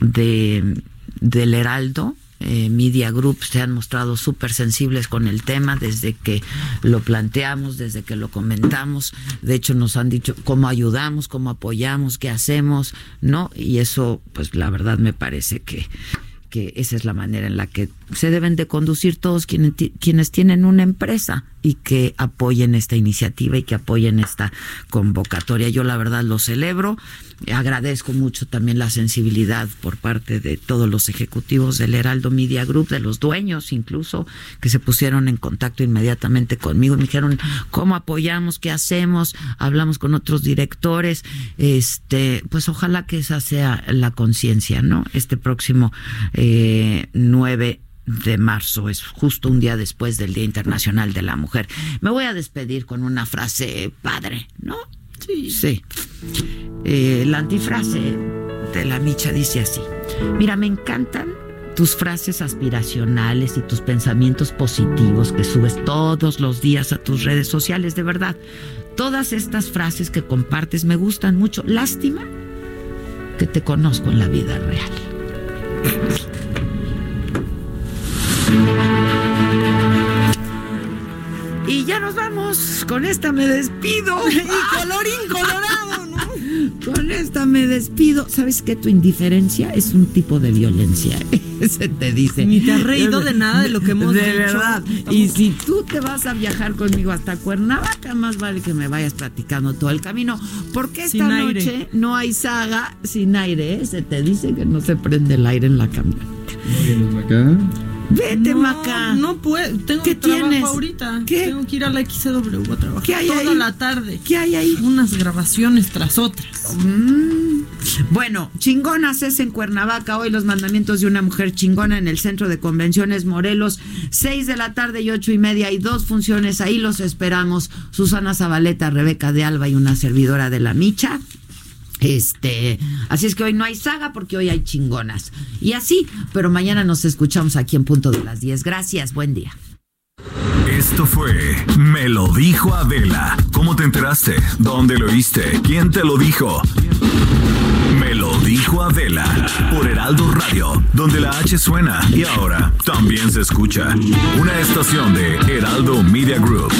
de del Heraldo eh, Media Group se han mostrado súper sensibles con el tema desde que lo planteamos, desde que lo comentamos. De hecho, nos han dicho cómo ayudamos, cómo apoyamos, qué hacemos, ¿no? Y eso, pues la verdad me parece que que esa es la manera en la que se deben de conducir todos quienes, quienes tienen una empresa y que apoyen esta iniciativa y que apoyen esta convocatoria. Yo la verdad lo celebro, agradezco mucho también la sensibilidad por parte de todos los ejecutivos del Heraldo Media Group, de los dueños incluso, que se pusieron en contacto inmediatamente conmigo y me dijeron cómo apoyamos, qué hacemos, hablamos con otros directores, este, pues ojalá que esa sea la conciencia, ¿no? Este próximo eh, 9 de marzo, es justo un día después del Día Internacional de la Mujer. Me voy a despedir con una frase padre, ¿no? Sí. Sí. Eh, la antifrase de la Micha dice así, mira, me encantan tus frases aspiracionales y tus pensamientos positivos que subes todos los días a tus redes sociales, de verdad. Todas estas frases que compartes me gustan mucho. Lástima que te conozco en la vida real. Y ya nos vamos. Con esta me despido. y colorín colorado, ¿no? Con esta me despido. ¿Sabes que Tu indiferencia es un tipo de violencia. Se te dice. Ni te has reído de nada de lo que hemos de dicho. verdad. Y si tú te vas a viajar conmigo hasta Cuernavaca, más vale que me vayas platicando todo el camino. Porque esta Sin aire. noche no hay saga sin aire. ¿eh? Se te dice que no se prende el aire en la camioneta. Vete, no, Maca. No puedo. Tengo ¿Qué trabajo tienes? ahorita. ¿Qué? Tengo que ir a la XCW a trabajar. ¿Qué hay toda ahí? la tarde. ¿Qué hay ahí? Unas grabaciones tras otras. Mm. Bueno, chingonas es en Cuernavaca. Hoy los mandamientos de una mujer chingona en el centro de convenciones Morelos. Seis de la tarde y ocho y media. Hay dos funciones ahí. Los esperamos. Susana Zabaleta, Rebeca de Alba y una servidora de la Micha. Este, así es que hoy no hay saga porque hoy hay chingonas. Y así, pero mañana nos escuchamos aquí en punto de las 10. Gracias, buen día. Esto fue Me lo dijo Adela. ¿Cómo te enteraste? ¿Dónde lo oíste? ¿Quién te lo dijo? Me lo dijo Adela por Heraldo Radio, donde la H suena y ahora también se escucha. Una estación de Heraldo Media Group.